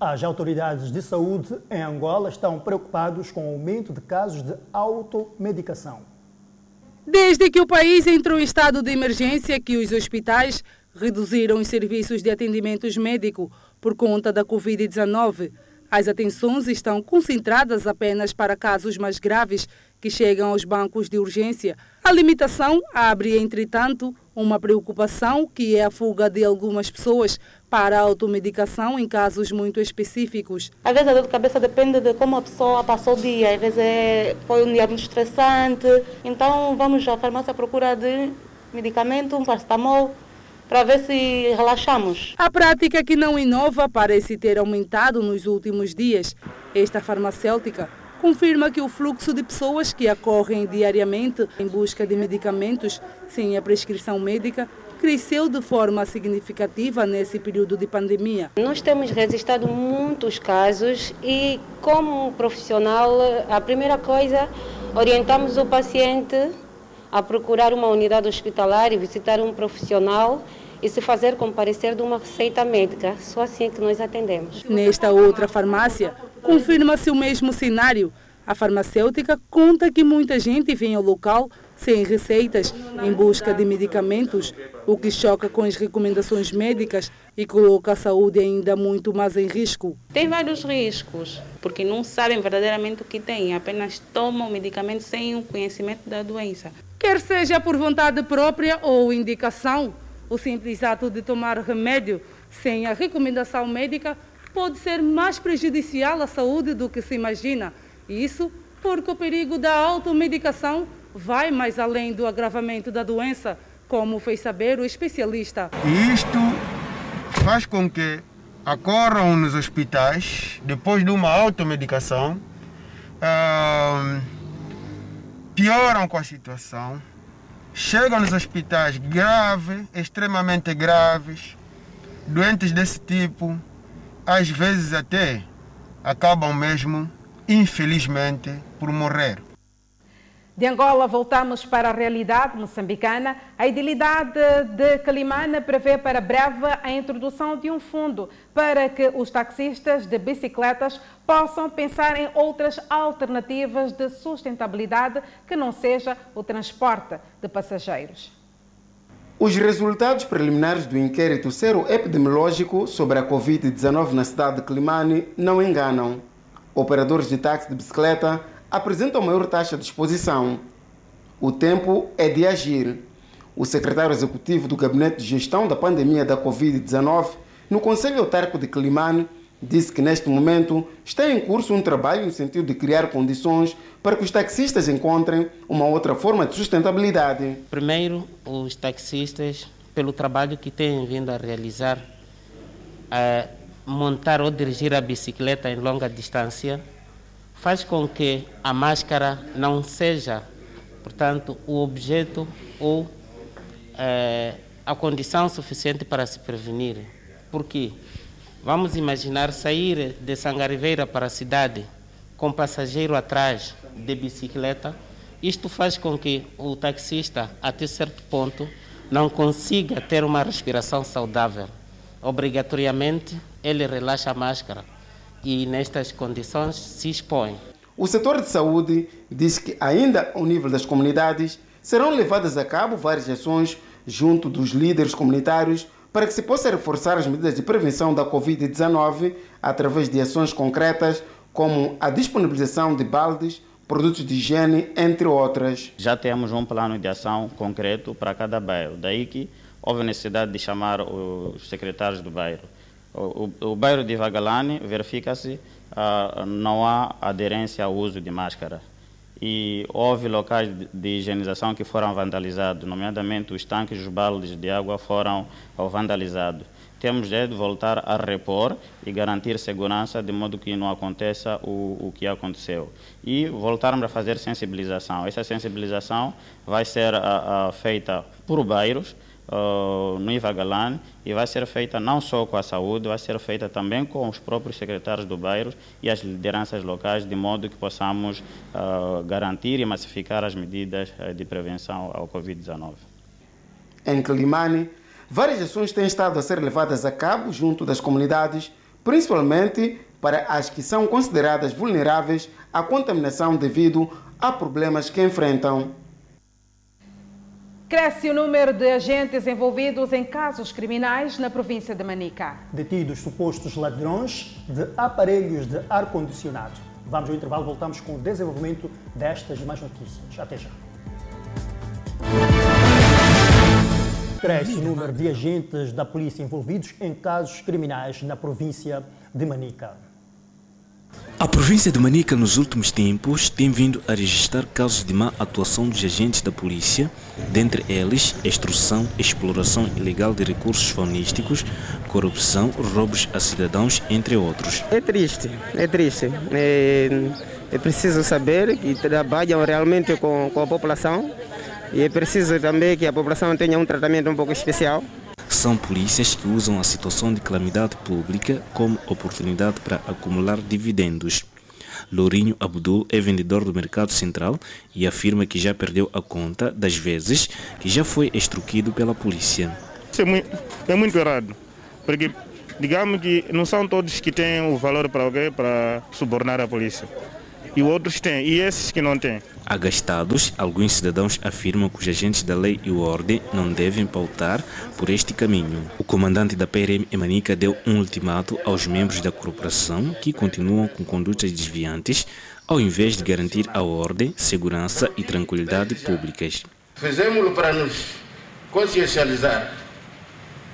As autoridades de saúde em Angola estão preocupados com o aumento de casos de automedicação. Desde que o país entrou em estado de emergência, que os hospitais reduziram os serviços de atendimentos médico por conta da Covid-19. As atenções estão concentradas apenas para casos mais graves que chegam aos bancos de urgência. A limitação abre, entretanto, uma preocupação que é a fuga de algumas pessoas para a automedicação em casos muito específicos. Às vezes a dor de cabeça depende de como a pessoa passou o dia, às vezes é, foi um dia muito estressante, então vamos à farmácia à procura de medicamento, um paracetamol, para ver se relaxamos. A prática que não inova parece ter aumentado nos últimos dias. Esta farmacêutica confirma que o fluxo de pessoas que acorrem diariamente em busca de medicamentos sem a prescrição médica cresceu de forma significativa nesse período de pandemia. Nós temos registrado muitos casos e, como profissional, a primeira coisa, orientamos o paciente a procurar uma unidade hospitalar e visitar um profissional e se fazer comparecer de uma receita médica. Só assim é que nós atendemos. Nesta outra farmácia, confirma-se o mesmo cenário. A farmacêutica conta que muita gente vem ao local sem receitas, em busca de medicamentos, o que choca com as recomendações médicas e coloca a saúde ainda muito mais em risco. Tem vários riscos, porque não sabem verdadeiramente o que têm, apenas tomam o medicamento sem o conhecimento da doença. Quer seja por vontade própria ou indicação, o simples ato de tomar remédio sem a recomendação médica pode ser mais prejudicial à saúde do que se imagina. Isso porque o perigo da automedicação vai mais além do agravamento da doença, como fez saber o especialista. Isto faz com que acorram nos hospitais, depois de uma automedicação, uh, pioram com a situação, chegam nos hospitais graves, extremamente graves, doentes desse tipo, às vezes até acabam mesmo, infelizmente, por morrer. De Angola, voltamos para a realidade moçambicana. A idilidade de Calimana prevê para breve a introdução de um fundo para que os taxistas de bicicletas possam pensar em outras alternativas de sustentabilidade que não seja o transporte de passageiros. Os resultados preliminares do inquérito sero-epidemiológico sobre a Covid-19 na cidade de Climane não enganam. Operadores de táxi de bicicleta apresentam maior taxa de exposição. O tempo é de agir. O secretário executivo do Gabinete de Gestão da Pandemia da Covid-19 no Conselho Autárquico de Climane disse que neste momento está em curso um trabalho no sentido de criar condições para que os taxistas encontrem uma outra forma de sustentabilidade. Primeiro, os taxistas, pelo trabalho que têm vindo a realizar, a montar ou dirigir a bicicleta em longa distância, faz com que a máscara não seja, portanto, o objeto ou é, a condição suficiente para se prevenir. Por quê? Vamos imaginar sair de Sangariveira para a cidade com passageiro atrás de bicicleta. Isto faz com que o taxista, até certo ponto, não consiga ter uma respiração saudável. Obrigatoriamente, ele relaxa a máscara e nestas condições se expõe. O setor de saúde diz que ainda ao nível das comunidades serão levadas a cabo várias ações junto dos líderes comunitários para que se possa reforçar as medidas de prevenção da Covid-19 através de ações concretas como a disponibilização de baldes, produtos de higiene, entre outras. Já temos um plano de ação concreto para cada bairro, daí que houve necessidade de chamar os secretários do bairro o, o, bairro de Vagalane verifica-se uh, não há aderência ao uso de máscara e houve locais de, higienização que foram vandalizados, nomeadamente os tanques os baldes de água foram vandalizados. Temos de voltar a repor e garantir segurança de modo que não aconteça o, o que aconteceu. E voltarmos a fazer sensibilização. Essa sensibilização vai ser uh, uh, feita por bairros, uh, no Ivagalan e vai ser feita não só com a saúde, vai ser feita também com os próprios secretários do bairro e as lideranças locais, de modo que possamos uh, garantir e massificar as medidas uh, de prevenção ao Covid-19. Em Climane, várias ações têm estado a ser levadas a cabo junto das comunidades, principalmente para as que são consideradas vulneráveis à contaminação devido a problemas que enfrentam. Cresce o número de agentes envolvidos em casos criminais na província de Manica. Detidos supostos ladrões de aparelhos de ar-condicionado. Vamos ao intervalo, voltamos com o desenvolvimento destas mais notícias. Até já. Cresce o número de agentes da polícia envolvidos em casos criminais na província de Manica. A província de Manica, nos últimos tempos, tem vindo a registrar casos de má atuação dos agentes da polícia, dentre eles extorsão, exploração ilegal de recursos faunísticos, corrupção, roubos a cidadãos, entre outros. É triste, é triste. É, é preciso saber que trabalham realmente com, com a população e é preciso também que a população tenha um tratamento um pouco especial. São polícias que usam a situação de calamidade pública como oportunidade para acumular dividendos. Lourinho Abdul é vendedor do Mercado Central e afirma que já perdeu a conta das vezes que já foi extruído pela polícia. Isso é muito, é muito errado, porque digamos que não são todos que têm o valor para para subornar a polícia e outros têm, e esses que não têm. Agastados, alguns cidadãos afirmam que os agentes da lei e ordem não devem pautar por este caminho. O comandante da PRM Emanica deu um ultimato aos membros da corporação que continuam com condutas desviantes, ao invés de garantir a ordem, segurança e tranquilidade públicas. Fizemos-lo para nos consciencializar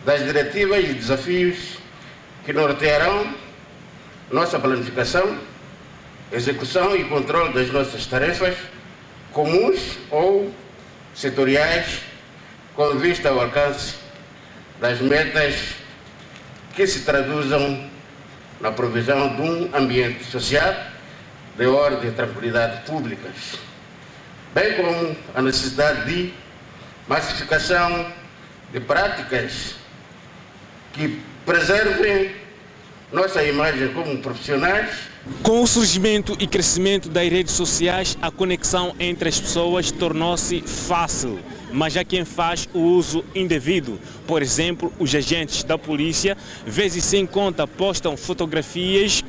das diretivas e desafios que nortearão nossa planificação execução e controle das nossas tarefas comuns ou setoriais com vista ao alcance das metas que se traduzam na provisão de um ambiente social de ordem e tranquilidade públicas, bem como a necessidade de massificação de práticas que preservem nossa imagem como profissionais com o surgimento e crescimento das redes sociais, a conexão entre as pessoas tornou-se fácil, mas há quem faz o uso indevido. Por exemplo, os agentes da polícia, vezes sem conta, postam fotografias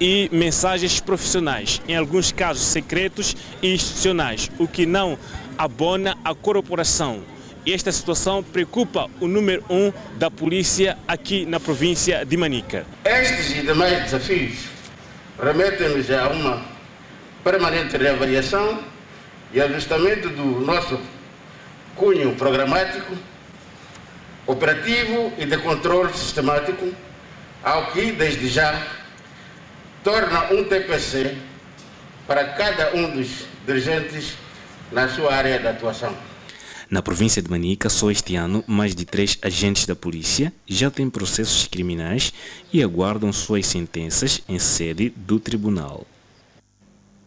e mensagens profissionais, em alguns casos secretos e institucionais, o que não abona a corporação. Esta situação preocupa o número um da polícia aqui na província de Manica. Estes e demais desafios remetem-nos a uma permanente reavaliação e ajustamento do nosso cunho programático, operativo e de controle sistemático, ao que, desde já, torna um TPC para cada um dos dirigentes na sua área de atuação. Na província de Manica, só este ano, mais de três agentes da polícia já têm processos criminais e aguardam suas sentenças em sede do tribunal.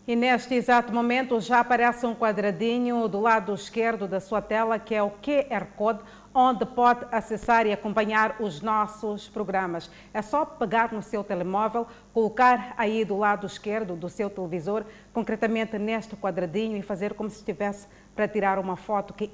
E neste exato momento já aparece um quadradinho do lado esquerdo da sua tela, que é o QR Code, onde pode acessar e acompanhar os nossos programas. É só pegar no seu telemóvel, colocar aí do lado esquerdo do seu televisor, concretamente neste quadradinho, e fazer como se estivesse para tirar uma foto que,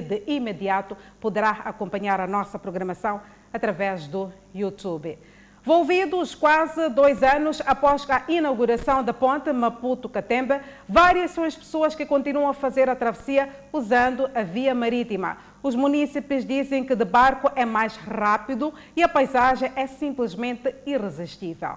de imediato poderá acompanhar a nossa programação através do YouTube. Volvidos quase dois anos após a inauguração da ponte Maputo-Catembe, várias são as pessoas que continuam a fazer a travessia usando a via marítima. Os munícipes dizem que de barco é mais rápido e a paisagem é simplesmente irresistível.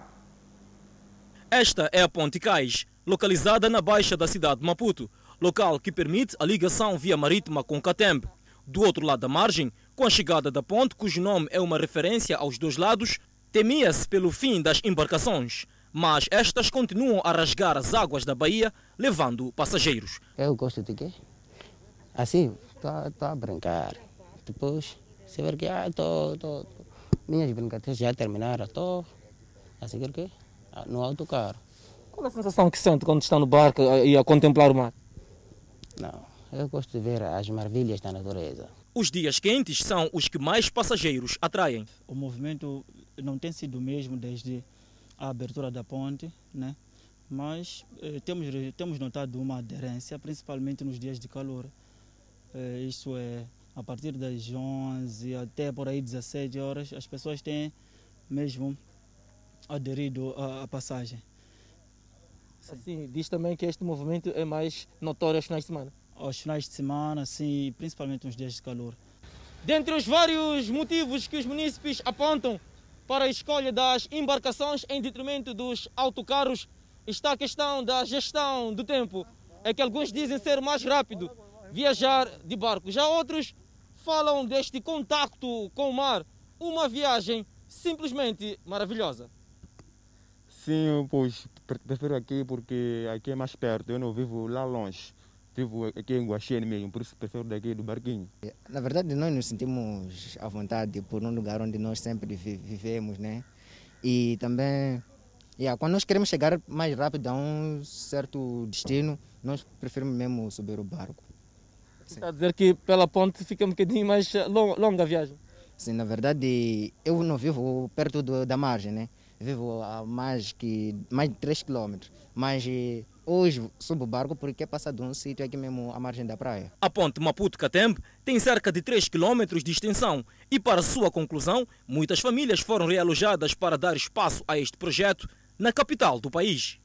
Esta é a Ponte Cais, localizada na baixa da cidade de Maputo local que permite a ligação via marítima com Catembe. Do outro lado da margem, com a chegada da ponte, cujo nome é uma referência aos dois lados, temia-se pelo fim das embarcações, mas estas continuam a rasgar as águas da Bahia, levando passageiros. Eu gosto de quê? Assim, estou a brincar. Depois, se ver que ah, tô, tô, minhas brincadeiras já terminaram, estou a seguir quê? Ah, no autocarro. Qual é a sensação que sente quando está no barco e a contemplar o mar? Não, eu gosto de ver as maravilhas da natureza. Os dias quentes são os que mais passageiros atraem. O movimento não tem sido o mesmo desde a abertura da ponte, né? mas eh, temos, temos notado uma aderência, principalmente nos dias de calor. Eh, isso é, a partir das 11 até por aí 17 horas, as pessoas têm mesmo aderido à, à passagem. Assim, diz também que este movimento é mais notório aos finais de semana. Aos finais de semana, sim, principalmente nos dias de calor. Dentre os vários motivos que os munícipes apontam para a escolha das embarcações em detrimento dos autocarros, está a questão da gestão do tempo. É que alguns dizem ser mais rápido viajar de barco. Já outros falam deste contacto com o mar, uma viagem simplesmente maravilhosa. Sim, pois prefiro aqui porque aqui é mais perto, eu não vivo lá longe. Vivo aqui em Guaxiene mesmo, por isso prefiro daqui do barquinho. Na verdade, nós nos sentimos à vontade por um lugar onde nós sempre vivemos, né? E também, yeah, quando nós queremos chegar mais rápido a um certo destino, nós preferimos mesmo subir o barco. Sim. Está a dizer que pela ponte fica um bocadinho mais longa a viagem? Sim, na verdade, eu não vivo perto do, da margem, né? Vivo a mais, que, mais de 3 km. Mas hoje subo o barco porque passa de um sítio aqui mesmo à margem da praia. A ponte Maputo-Catembe tem cerca de 3 km de extensão e, para sua conclusão, muitas famílias foram realojadas para dar espaço a este projeto na capital do país.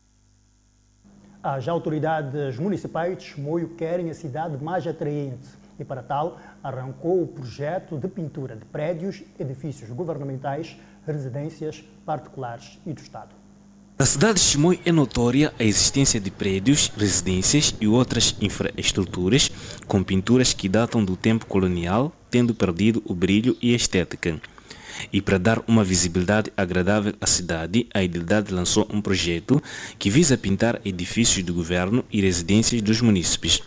As autoridades municipais de Chimoio querem a cidade mais atraente e, para tal, arrancou o projeto de pintura de prédios, edifícios governamentais, residências particulares e do Estado. Na cidade de Chimoio é notória a existência de prédios, residências e outras infraestruturas com pinturas que datam do tempo colonial, tendo perdido o brilho e a estética. E para dar uma visibilidade agradável à cidade, a Idilidade lançou um projeto que visa pintar edifícios do governo e residências dos munícipes.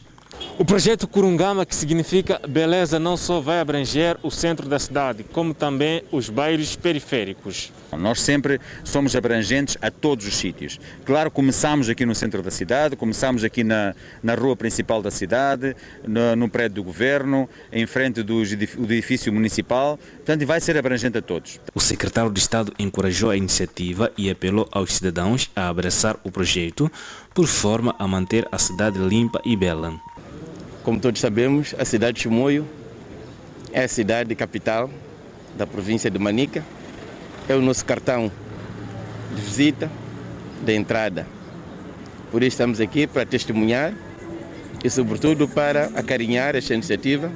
O projeto Curungama, que significa beleza, não só vai abranger o centro da cidade, como também os bairros periféricos. Nós sempre somos abrangentes a todos os sítios. Claro, começamos aqui no centro da cidade, começamos aqui na, na rua principal da cidade, no, no prédio do governo, em frente do, do edifício municipal, portanto vai ser abrangente a todos. O secretário de Estado encorajou a iniciativa e apelou aos cidadãos a abraçar o projeto por forma a manter a cidade limpa e bela. Como todos sabemos, a cidade de Chimoio é a cidade capital da província de Manica. É o nosso cartão de visita, de entrada. Por isso estamos aqui para testemunhar e, sobretudo, para acarinhar esta iniciativa,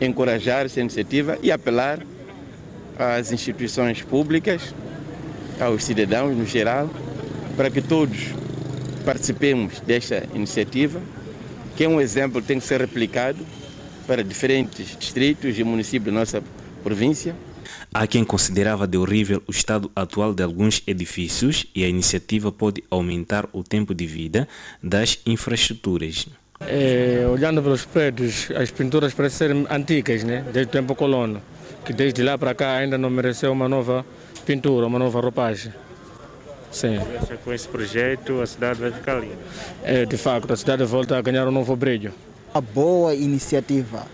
encorajar esta iniciativa e apelar às instituições públicas, aos cidadãos no geral, para que todos participemos desta iniciativa que é um exemplo que tem que ser replicado para diferentes distritos e municípios da nossa província. Há quem considerava de horrível o estado atual de alguns edifícios e a iniciativa pode aumentar o tempo de vida das infraestruturas. É, olhando pelos prédios, as pinturas parecem ser antigas, né? desde o tempo colono, que desde lá para cá ainda não mereceu uma nova pintura, uma nova roupagem. Sim. Com esse projeto a cidade vai ficar linda. É, de facto, a cidade volta a ganhar um novo brilho. Uma boa iniciativa,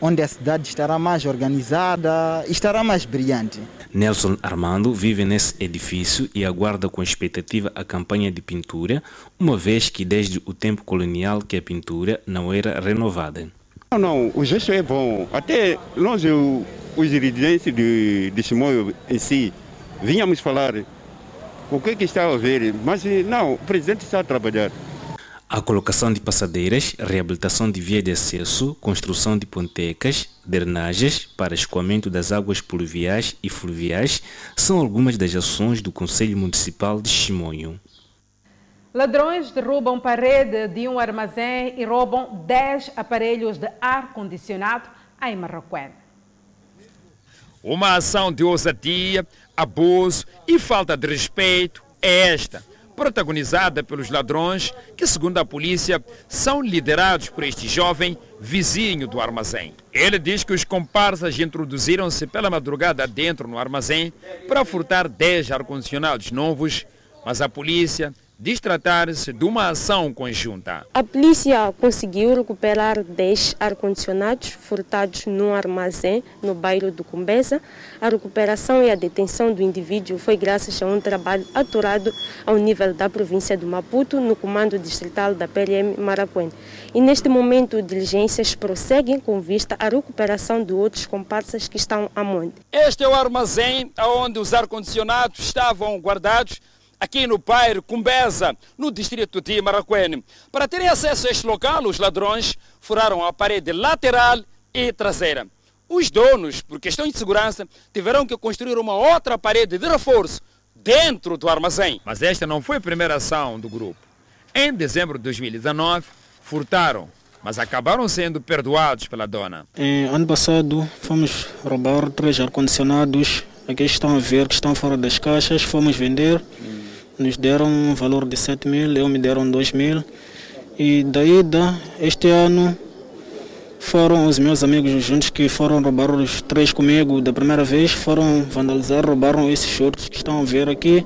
onde a cidade estará mais organizada, estará mais brilhante. Nelson Armando vive nesse edifício e aguarda com expectativa a campanha de pintura, uma vez que desde o tempo colonial que a pintura não era renovada. Não, não, o gesto é bom. Até nós, os dirigentes de, de Chimoio em si, vínhamos falar o que, que está a ver? Mas não, o presidente está a trabalhar. A colocação de passadeiras, reabilitação de vias de acesso, construção de pontecas, drenagens para escoamento das águas pluviais e fluviais são algumas das ações do Conselho Municipal de Chimonho. Ladrões derrubam parede de um armazém e roubam 10 aparelhos de ar-condicionado em Marroquém. Uma ação de ousadia, abuso e falta de respeito é esta, protagonizada pelos ladrões que, segundo a polícia, são liderados por este jovem vizinho do armazém. Ele diz que os comparsas introduziram-se pela madrugada dentro no armazém para furtar 10 ar-condicionados novos, mas a polícia diz tratar-se de uma ação conjunta. A polícia conseguiu recuperar 10 ar-condicionados furtados num armazém no bairro do Cumbeza. A recuperação e a detenção do indivíduo foi graças a um trabalho aturado ao nível da província do Maputo, no comando distrital da PLM Maracuene. E neste momento, diligências prosseguem com vista à recuperação de outros comparsas que estão a monte. Este é o armazém onde os ar-condicionados estavam guardados aqui no bairro Cumbeza, no distrito de Maracuene. Para terem acesso a este local, os ladrões furaram a parede lateral e traseira. Os donos, por questão de segurança, tiveram que construir uma outra parede de reforço dentro do armazém. Mas esta não foi a primeira ação do grupo. Em dezembro de 2019, furtaram, mas acabaram sendo perdoados pela dona. Em ano passado fomos roubar três ar-condicionados, aqui estão a ver que estão fora das caixas, fomos vender, nos deram um valor de 7 mil, eu me deram 2 mil. E daí, da, este ano, foram os meus amigos juntos que foram roubar os três comigo da primeira vez, foram vandalizar, roubaram esses shorts que estão a ver aqui.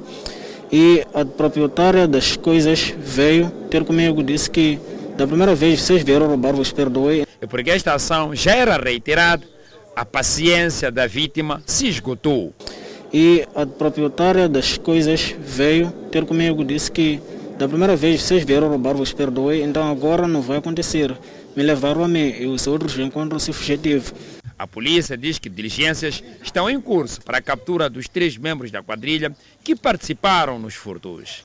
E a proprietária das coisas veio ter comigo, disse que da primeira vez vocês vieram roubar, vos perdoei. E porque esta ação já era reiterada, a paciência da vítima se esgotou. E a proprietária das coisas veio ter comigo, disse que da primeira vez vocês vieram roubar, vos perdoei, então agora não vai acontecer. Me levaram a mim e os outros encontram-se fugitivos. A polícia diz que diligências estão em curso para a captura dos três membros da quadrilha que participaram nos furtos.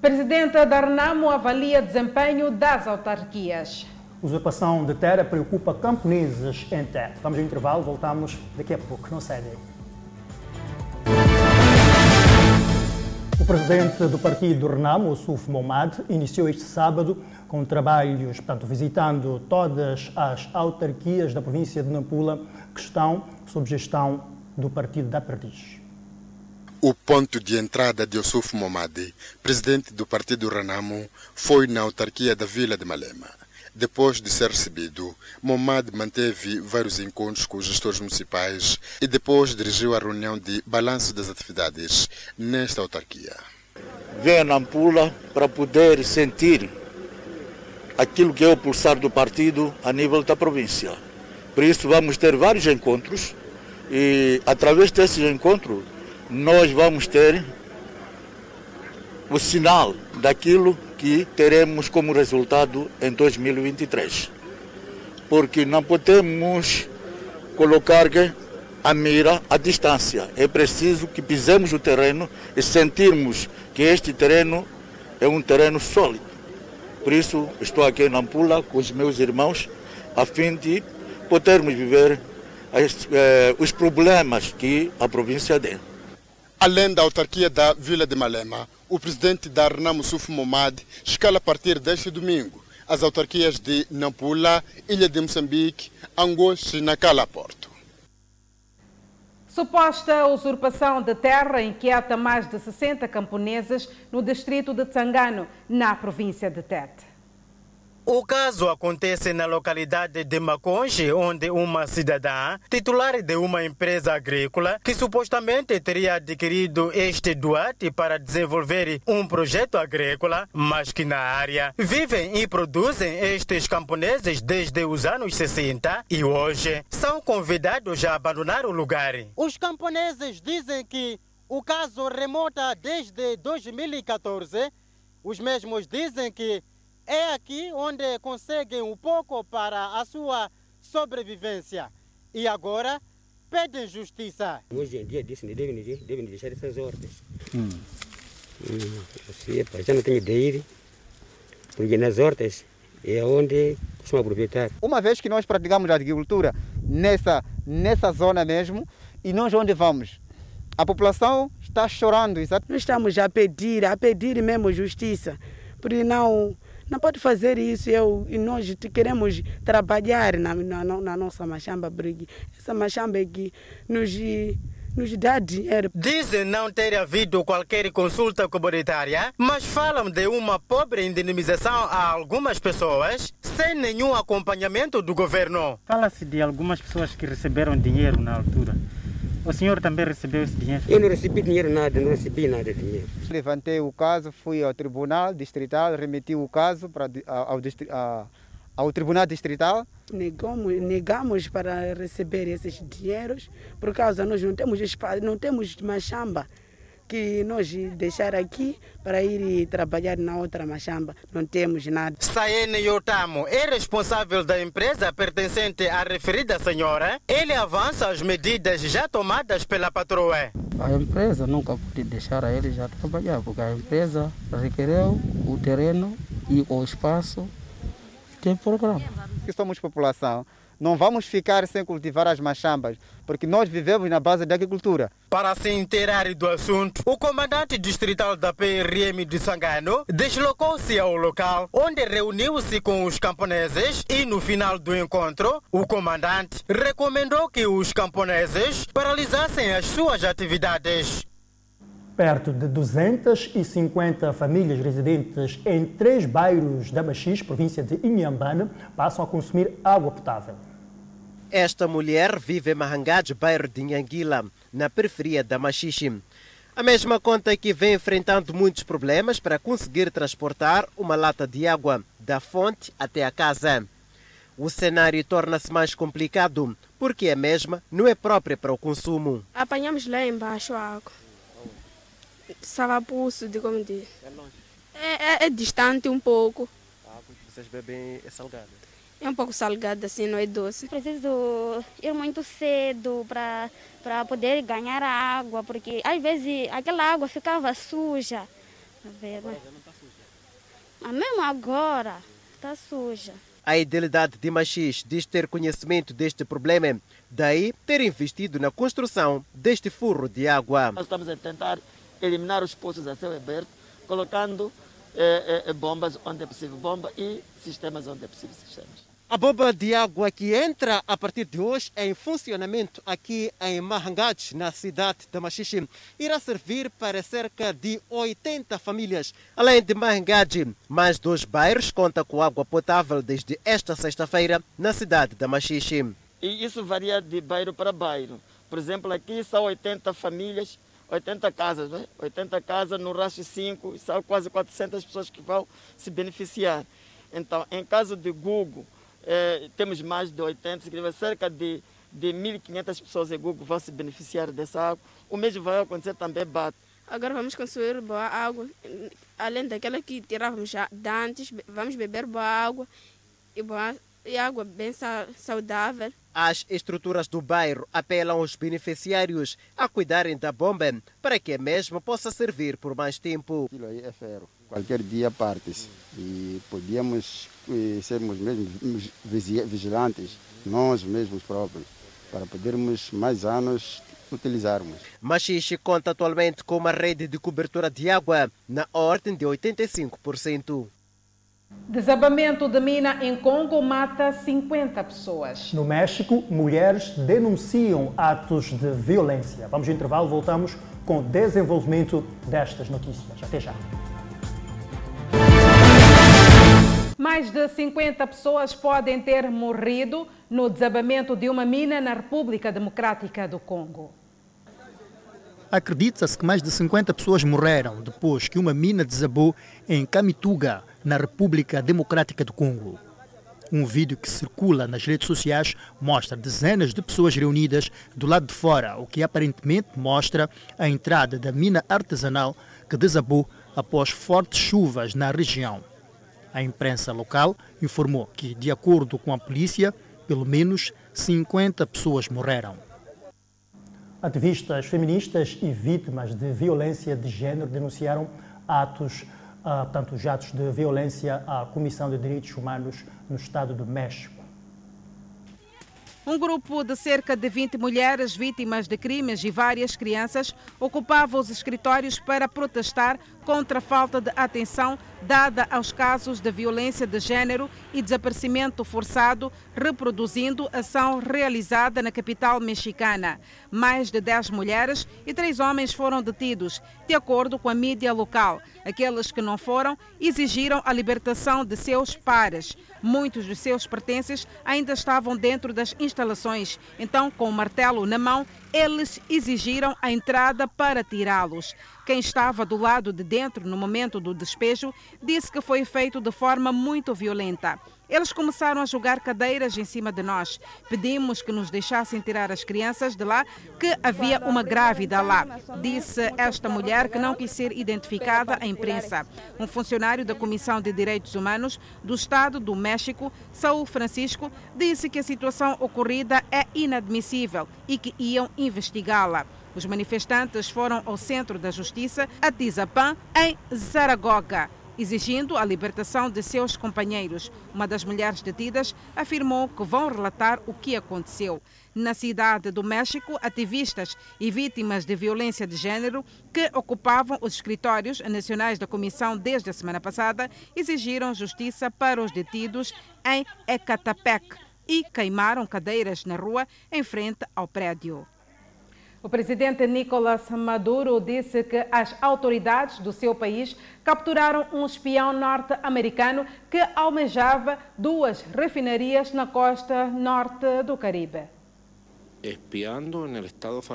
Presidenta da Renamo avalia desempenho das autarquias. Usurpação de terra preocupa camponeses em terra. Vamos ao intervalo, voltamos daqui a pouco. Não sai daí. O presidente do partido Renamo, Suf Momad, iniciou este sábado com trabalhos, portanto, visitando todas as autarquias da província de Nampula que estão sob gestão do partido da Perdiz. O ponto de entrada de Yusuf Momadi, presidente do partido Renamo, foi na autarquia da Vila de Malema. Depois de ser recebido, Momad manteve vários encontros com os gestores municipais e depois dirigiu a reunião de balanço das atividades nesta autarquia. Venho a Nampula para poder sentir aquilo que é o pulsar do partido a nível da província. Por isso vamos ter vários encontros e através desses encontros nós vamos ter o sinal daquilo que teremos como resultado em 2023. Porque não podemos colocar a mira à distância. É preciso que pisemos o terreno e sentirmos que este terreno é um terreno sólido. Por isso, estou aqui na Ampula com os meus irmãos, a fim de podermos viver as, eh, os problemas que a província tem. Além da autarquia da Vila de Malema, o presidente da Suf Momad escala a partir deste domingo as autarquias de Nampula, Ilha de Moçambique, Angoche e Nacala Porto. Suposta usurpação de terra inquieta mais de 60 camponeses no distrito de Tsangano, na província de Tete. O caso acontece na localidade de Maconge, onde uma cidadã, titular de uma empresa agrícola, que supostamente teria adquirido este doate para desenvolver um projeto agrícola, mas que na área vivem e produzem estes camponeses desde os anos 60 e hoje são convidados a abandonar o lugar. Os camponeses dizem que o caso remota desde 2014. Os mesmos dizem que é aqui onde conseguem um pouco para a sua sobrevivência. E agora pedem justiça. Hoje em dia disse devem, devem deixar essas ordens. Hum. Hum, assim, já não tenho de ir, porque nas hortas é onde costuma aproveitar. Uma vez que nós praticamos a agricultura nessa, nessa zona mesmo, e nós onde vamos? A população está chorando, exato? Nós estamos a pedir, a pedir mesmo justiça, porque não não pode fazer isso eu, e nós queremos trabalhar na, na, na nossa machamba brigue. Essa machamba que nos, nos dá dinheiro. Dizem não ter havido qualquer consulta comunitária, mas falam de uma pobre indenização a algumas pessoas sem nenhum acompanhamento do governo. Fala-se de algumas pessoas que receberam dinheiro na altura, O senhor também recebeu esse dinheiro? Eu não recebi dinheiro nada, não recebi nada de dinheiro. Levantei o caso, fui ao tribunal distrital, remeti o caso para, ao, ao, ao tribunal distrital. Negamos, negamos para receber esses dinheiros por causa nós não temos espaço, não temos machamba que nós deixar aqui para ir trabalhar na outra machamba. Não temos nada. Saene Yotamo é responsável da empresa pertencente à referida senhora. Ele avança as medidas já tomadas pela patroa. A empresa nunca pode deixar a ele já trabalhar, porque a empresa requereu o terreno e o espaço tem programa. Que somos população, não vamos ficar sem cultivar as machambas, porque nós vivemos na base da agricultura. Para se inteirar do assunto, o comandante distrital da PRM de Sangano deslocou-se ao local, onde reuniu-se com os camponeses e no final do encontro, o comandante recomendou que os camponeses paralisassem as suas atividades. Perto de 250 famílias residentes em três bairros da Machis, província de Inhambane, passam a consumir água potável. Esta mulher vive em Mahangad, bairro de Nhanguila, na periferia da Machixe. A mesma conta que vem enfrentando muitos problemas para conseguir transportar uma lata de água da fonte até a casa. O cenário torna-se mais complicado porque a mesma não é própria para o consumo. Apanhamos lá embaixo a água. Savapuço, de como dizer. É longe? É, é, é, distante um pouco. A água que vocês bebem é salgada? É um pouco salgada, assim, não é doce. Preciso ir muito cedo para poder ganhar a água, porque às vezes aquela água ficava suja. Tá? Agora já não está suja. Mas mesmo agora está suja. A idealidade de Machis diz ter conhecimento deste problema, daí ter investido na construção deste furro de água. Nós estamos a tentar eliminar os poços a céu aberto, colocando eh, eh, bombas onde é possível bomba e sistemas onde é possível sistemas. A bomba de água que entra a partir de hoje em funcionamento aqui em Mahangad, na cidade de Machixe, irá servir para cerca de 80 famílias. Além de Mahangad, mais dois bairros contam com água potável desde esta sexta-feira na cidade de Machixe. E isso varia de bairro para bairro. Por exemplo, aqui são 80 famílias 80 casas, né? 80 casas no racho 5, são quase 400 pessoas que vão se beneficiar. Então, em caso de Google, eh, temos mais de 80, significa cerca de, de 1.500 pessoas em Google vão se beneficiar dessa água. O mesmo vai acontecer também Bate. Agora vamos consumir boa água, além daquela que tirávamos já antes, vamos beber boa água e, boa, e água bem saudável. As estruturas do bairro apelam aos beneficiários a cuidarem da bomba para que a mesma possa servir por mais tempo. Aquilo aí é ferro. Qualquer dia parte-se. E podíamos eh, sermos mesmo vigilantes, nós mesmos próprios, para podermos mais anos utilizarmos. Machixe conta atualmente com uma rede de cobertura de água na ordem de 85%. Desabamento de mina em Congo mata 50 pessoas. No México, mulheres denunciam atos de violência. Vamos ao intervalo, voltamos com o desenvolvimento destas notícias. Até já. Mais de 50 pessoas podem ter morrido no desabamento de uma mina na República Democrática do Congo. Acredita-se que mais de 50 pessoas morreram depois que uma mina desabou em Kamituga, na República Democrática do Congo. Um vídeo que circula nas redes sociais mostra dezenas de pessoas reunidas do lado de fora, o que aparentemente mostra a entrada da mina artesanal que desabou após fortes chuvas na região. A imprensa local informou que, de acordo com a polícia, pelo menos 50 pessoas morreram. Ativistas feministas e vítimas de violência de género denunciaram atos uh, portanto, os atos de violência à Comissão de Direitos Humanos no Estado do México. Um grupo de cerca de 20 mulheres vítimas de crimes e várias crianças ocupava os escritórios para protestar contra a falta de atenção dada aos casos de violência de género e desaparecimento forçado, reproduzindo ação realizada na capital mexicana. Mais de 10 mulheres e três homens foram detidos, de acordo com a mídia local. Aqueles que não foram exigiram a libertação de seus pares. Muitos dos seus pertences ainda estavam dentro das instalações. Então, com o martelo na mão, eles exigiram a entrada para tirá-los. Quem estava do lado de dentro no momento do despejo disse que foi feito de forma muito violenta. Eles começaram a jogar cadeiras em cima de nós. Pedimos que nos deixassem tirar as crianças de lá, que havia uma grávida lá. Disse esta mulher que não quis ser identificada à imprensa. Um funcionário da Comissão de Direitos Humanos do Estado do México, Saul Francisco, disse que a situação ocorrida é inadmissível e que iam investigá-la. Os manifestantes foram ao Centro da Justiça, a Tizapã, em Zaragoza exigindo a libertação de seus companheiros. Uma das mulheres detidas afirmou que vão relatar o que aconteceu. Na cidade do México, ativistas e vítimas de violência de gênero que ocupavam os escritórios nacionais da comissão desde a semana passada exigiram justiça para os detidos em Ecatepec e queimaram cadeiras na rua em frente ao prédio. O presidente Nicolás Maduro disse que as autoridades do seu país capturaram um espião norte-americano que almejava duas refinarias na costa norte do Caribe.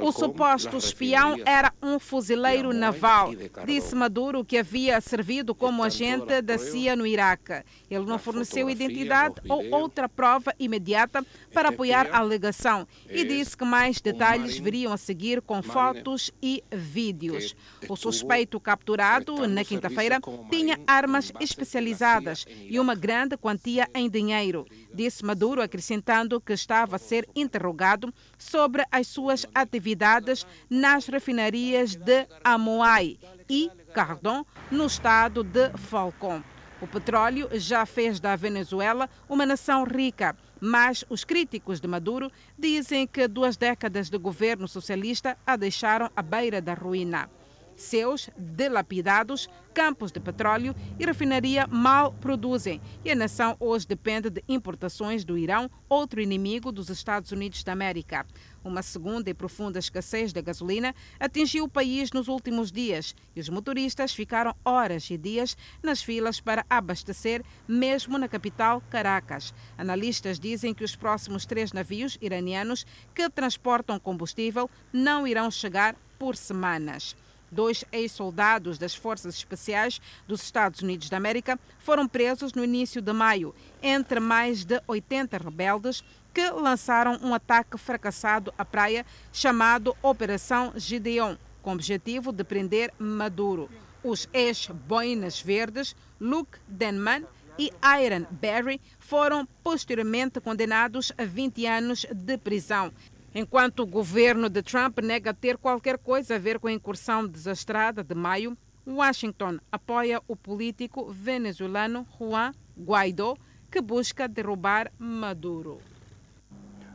O suposto espião era um fuzileiro naval. Disse Maduro que havia servido como agente da CIA no Iraque. Ele não forneceu identidade ou outra prova imediata para apoiar a alegação e disse que mais detalhes viriam a seguir com fotos e vídeos. O suspeito capturado na quinta-feira tinha armas especializadas e uma grande quantia em dinheiro. Disse Maduro, acrescentando que estava a ser interrogado sobre as suas atividades nas refinarias de Amoai e Cardon, no estado de Falcón. O petróleo já fez da Venezuela uma nação rica, mas os críticos de Maduro dizem que duas décadas de governo socialista a deixaram à beira da ruína. Seus dilapidados campos de petróleo e refinaria mal produzem e a nação hoje depende de importações do Irão, outro inimigo dos Estados Unidos da América. Uma segunda e profunda escassez da gasolina atingiu o país nos últimos dias e os motoristas ficaram horas e dias nas filas para abastecer, mesmo na capital Caracas. Analistas dizem que os próximos três navios iranianos que transportam combustível não irão chegar por semanas. Dois ex-soldados das Forças Especiais dos Estados Unidos da América foram presos no início de maio, entre mais de 80 rebeldes que lançaram um ataque fracassado à praia chamado Operação Gideon, com o objetivo de prender Maduro. Os ex-boinas verdes, Luke Denman e Iron Barry, foram posteriormente condenados a 20 anos de prisão. Enquanto o governo de Trump nega ter qualquer coisa a ver com a incursão desastrada de maio, Washington apoia o político venezuelano Juan Guaidó, que busca derrubar Maduro.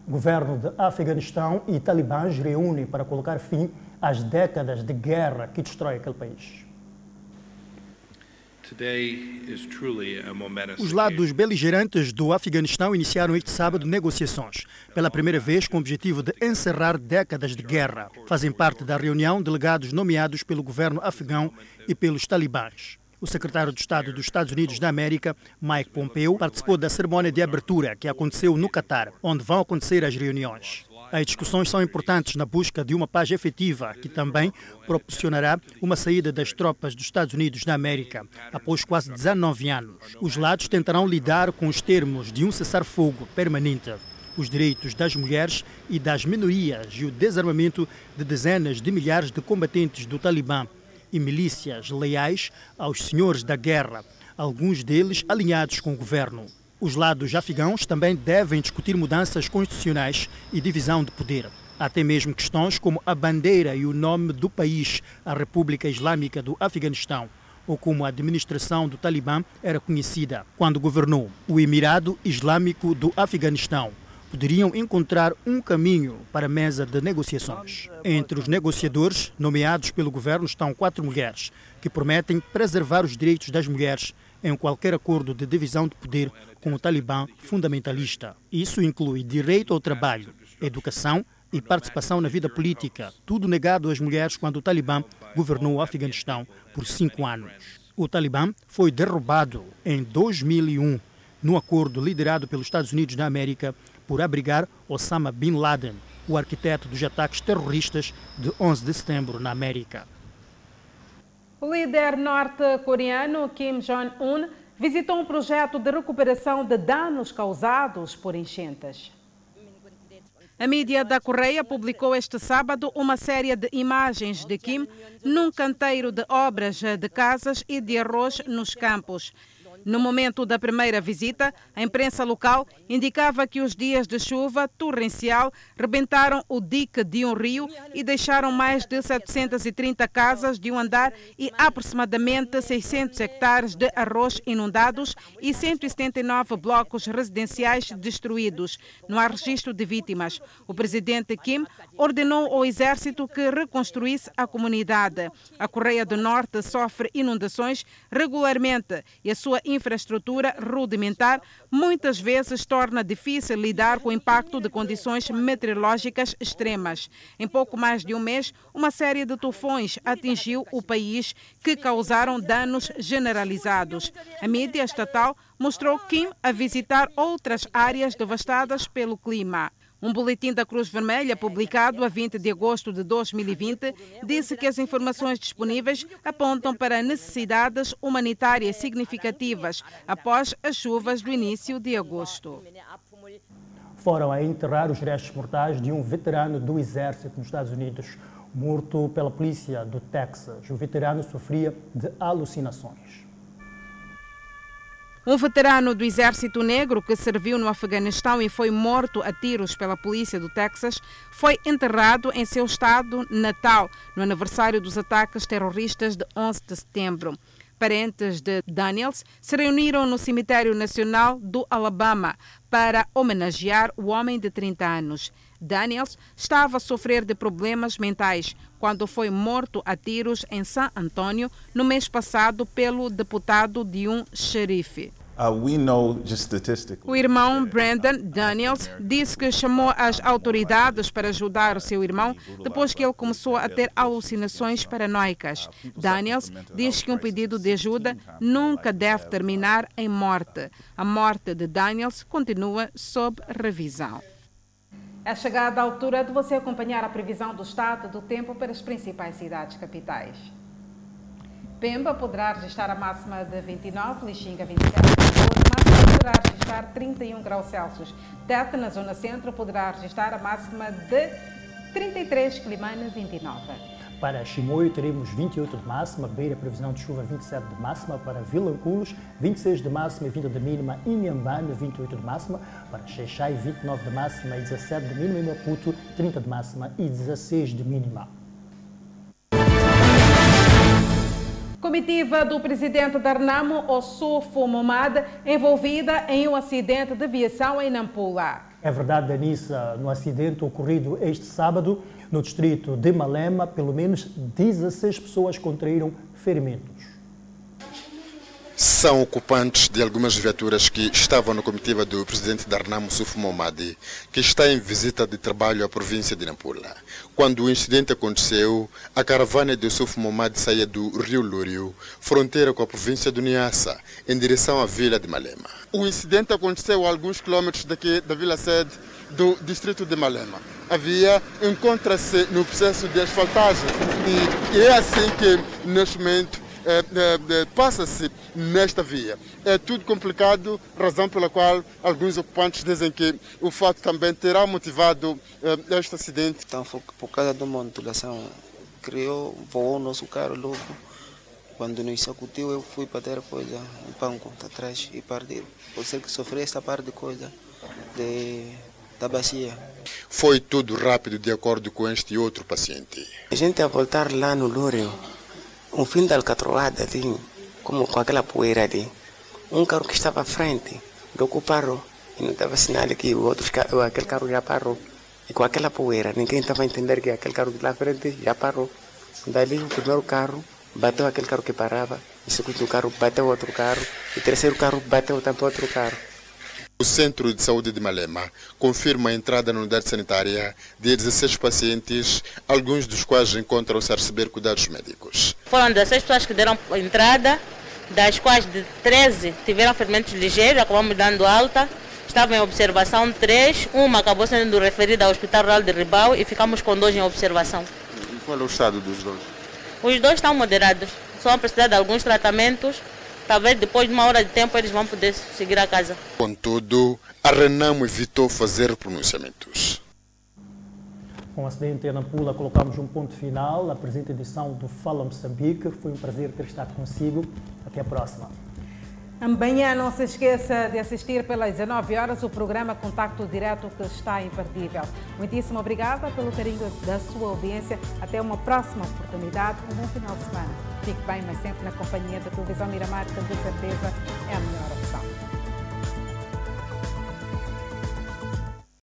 Governo de Afeganistão e talibãs reúnem para colocar fim às décadas de guerra que destrói aquele país. Os lados beligerantes do Afeganistão iniciaram este sábado negociações, pela primeira vez com o objetivo de encerrar décadas de guerra. Fazem parte da reunião delegados nomeados pelo governo afegão e pelos talibãs. O secretário de Estado dos Estados Unidos da América, Mike Pompeo, participou da cerimônia de abertura que aconteceu no Catar, onde vão acontecer as reuniões. As discussões são importantes na busca de uma paz efetiva, que também proporcionará uma saída das tropas dos Estados Unidos da América após quase 19 anos. Os lados tentarão lidar com os termos de um cessar-fogo permanente os direitos das mulheres e das minorias e o desarmamento de dezenas de milhares de combatentes do Talibã e milícias leais aos senhores da guerra, alguns deles alinhados com o governo. Os lados afegãos também devem discutir mudanças constitucionais e divisão de poder. Até mesmo questões como a bandeira e o nome do país, a República Islâmica do Afeganistão, ou como a administração do Talibã era conhecida quando governou o Emirado Islâmico do Afeganistão. Poderiam encontrar um caminho para a mesa de negociações. Entre os negociadores nomeados pelo governo estão quatro mulheres, que prometem preservar os direitos das mulheres em qualquer acordo de divisão de poder com o Talibã fundamentalista. Isso inclui direito ao trabalho, educação e participação na vida política, tudo negado às mulheres quando o Talibã governou o Afeganistão por cinco anos. O Talibã foi derrubado em 2001 no acordo liderado pelos Estados Unidos da América por abrigar Osama Bin Laden, o arquiteto dos ataques terroristas de 11 de setembro na América. O líder norte-coreano Kim Jong-un visitou um projeto de recuperação de danos causados por enchentes. A mídia da Coreia publicou este sábado uma série de imagens de Kim num canteiro de obras de casas e de arroz nos campos. No momento da primeira visita, a imprensa local indicava que os dias de chuva torrencial rebentaram o dique de um rio e deixaram mais de 730 casas de um andar e aproximadamente 600 hectares de arroz inundados e 179 blocos residenciais destruídos. Não há registro de vítimas. O presidente Kim ordenou ao exército que reconstruísse a comunidade. A Coreia do Norte sofre inundações regularmente e a sua infraestrutura rudimentar muitas vezes torna difícil lidar com o impacto de condições meteorológicas extremas. Em pouco mais de um mês, uma série de tufões atingiu o país que causaram danos generalizados. A mídia estatal mostrou Kim a visitar outras áreas devastadas pelo clima. Um boletim da Cruz Vermelha, publicado a 20 de agosto de 2020, disse que as informações disponíveis apontam para necessidades humanitárias significativas após as chuvas do início de agosto. Foram a enterrar os restos mortais de um veterano do Exército nos Estados Unidos, morto pela polícia do Texas. O veterano sofria de alucinações. Um veterano do Exército Negro que serviu no Afeganistão e foi morto a tiros pela polícia do Texas foi enterrado em seu estado natal no aniversário dos ataques terroristas de 11 de setembro. Parentes de Daniels se reuniram no Cemitério Nacional do Alabama para homenagear o homem de 30 anos. Daniels estava a sofrer de problemas mentais quando foi morto a tiros em San Antônio no mês passado pelo deputado de um xerife. Uh, o irmão Brandon Daniels disse que chamou as autoridades para ajudar o seu irmão depois que ele começou a ter alucinações paranoicas. Daniels diz que um pedido de ajuda nunca deve terminar em morte. A morte de Daniels continua sob revisão. É chegada a altura de você acompanhar a previsão do estado do tempo para as principais cidades capitais. Pemba poderá registrar a máxima de 29, Lixinga 27, a máxima poderá registrar 31 graus Celsius. Tete, na zona centro, poderá registrar a máxima de 33, Climane 29. Para Chimoio teremos 28 de máxima, Beira previsão de chuva 27 de máxima, para Vilanculos 26 de máxima e 20 de mínima, Inhambane 28 de máxima, para Xeixai 29 de máxima e 17 de mínima e Maputo 30 de máxima e 16 de mínima. Comitiva do presidente da Renamo, Ossufo Momad, envolvida em um acidente de aviação em Nampula. É verdade, Danissa, no acidente ocorrido este sábado no distrito de Malema, pelo menos 16 pessoas contraíram ferimentos. São ocupantes de algumas viaturas que estavam na comitiva do presidente da Renamo, Suf Momadi, que está em visita de trabalho à província de Nampula. Quando o incidente aconteceu, a caravana de Suf Momadi saía do Rio Lúrio, fronteira com a província do Niassa, em direção à vila de Malema. O incidente aconteceu a alguns quilômetros daqui da vila sede do distrito de Malema. A via encontra-se no processo de asfaltagem e é assim que, neste momento, é, é, passa-se nesta via. É tudo complicado, razão pela qual alguns ocupantes dizem que o fato também terá motivado é, este acidente. Então, por causa de uma ondulação, criou, voou o nosso carro logo. Quando nos sacudiu, eu fui para ter coisa, um banco atrás e perdi. Por ser que sofri esta parte de coisa, de, da bacia. Foi tudo rápido de acordo com este outro paciente. A gente a voltar lá no Lúrio, um fim da alcatroada ali, como com aquela poeira ali. Um carro que estava à frente, logo parou. E não estava sinal que o outro, aquele carro já parou. E com aquela poeira, ninguém estava a entender que aquele carro de lá à frente já parou. Dali o primeiro carro bateu aquele carro que parava o segundo carro bateu outro carro, o terceiro carro bateu também outro carro. O Centro de Saúde de Malema confirma a entrada na unidade sanitária de 16 pacientes, alguns dos quais encontram-se a receber cuidados médicos. Foram 16 pessoas que deram entrada, das quais de 13 tiveram ferimentos ligeiros, acabamos dando alta. Estavam em observação 3, uma acabou sendo referida ao Hospital Rural de Ribau e ficamos com dois em observação. E qual é o estado dos dois? Os dois estão moderados, só precisar de alguns tratamentos talvez depois de uma hora de tempo eles vão poder seguir a casa. Contudo, a Renamo evitou fazer pronunciamentos. Com o acidente em Nampula, colocamos um ponto final à presente edição do Fala Moçambique. Foi um prazer ter estado consigo. Até a próxima. Amanhã não se esqueça de assistir pelas 19 horas o programa Contacto Direto que está imperdível. Muitíssimo obrigada pelo carinho da sua audiência. Até uma próxima oportunidade. Um bom final de semana. Fique bem, mas sempre na companhia da televisão Miramar, que de certeza é a melhor opção.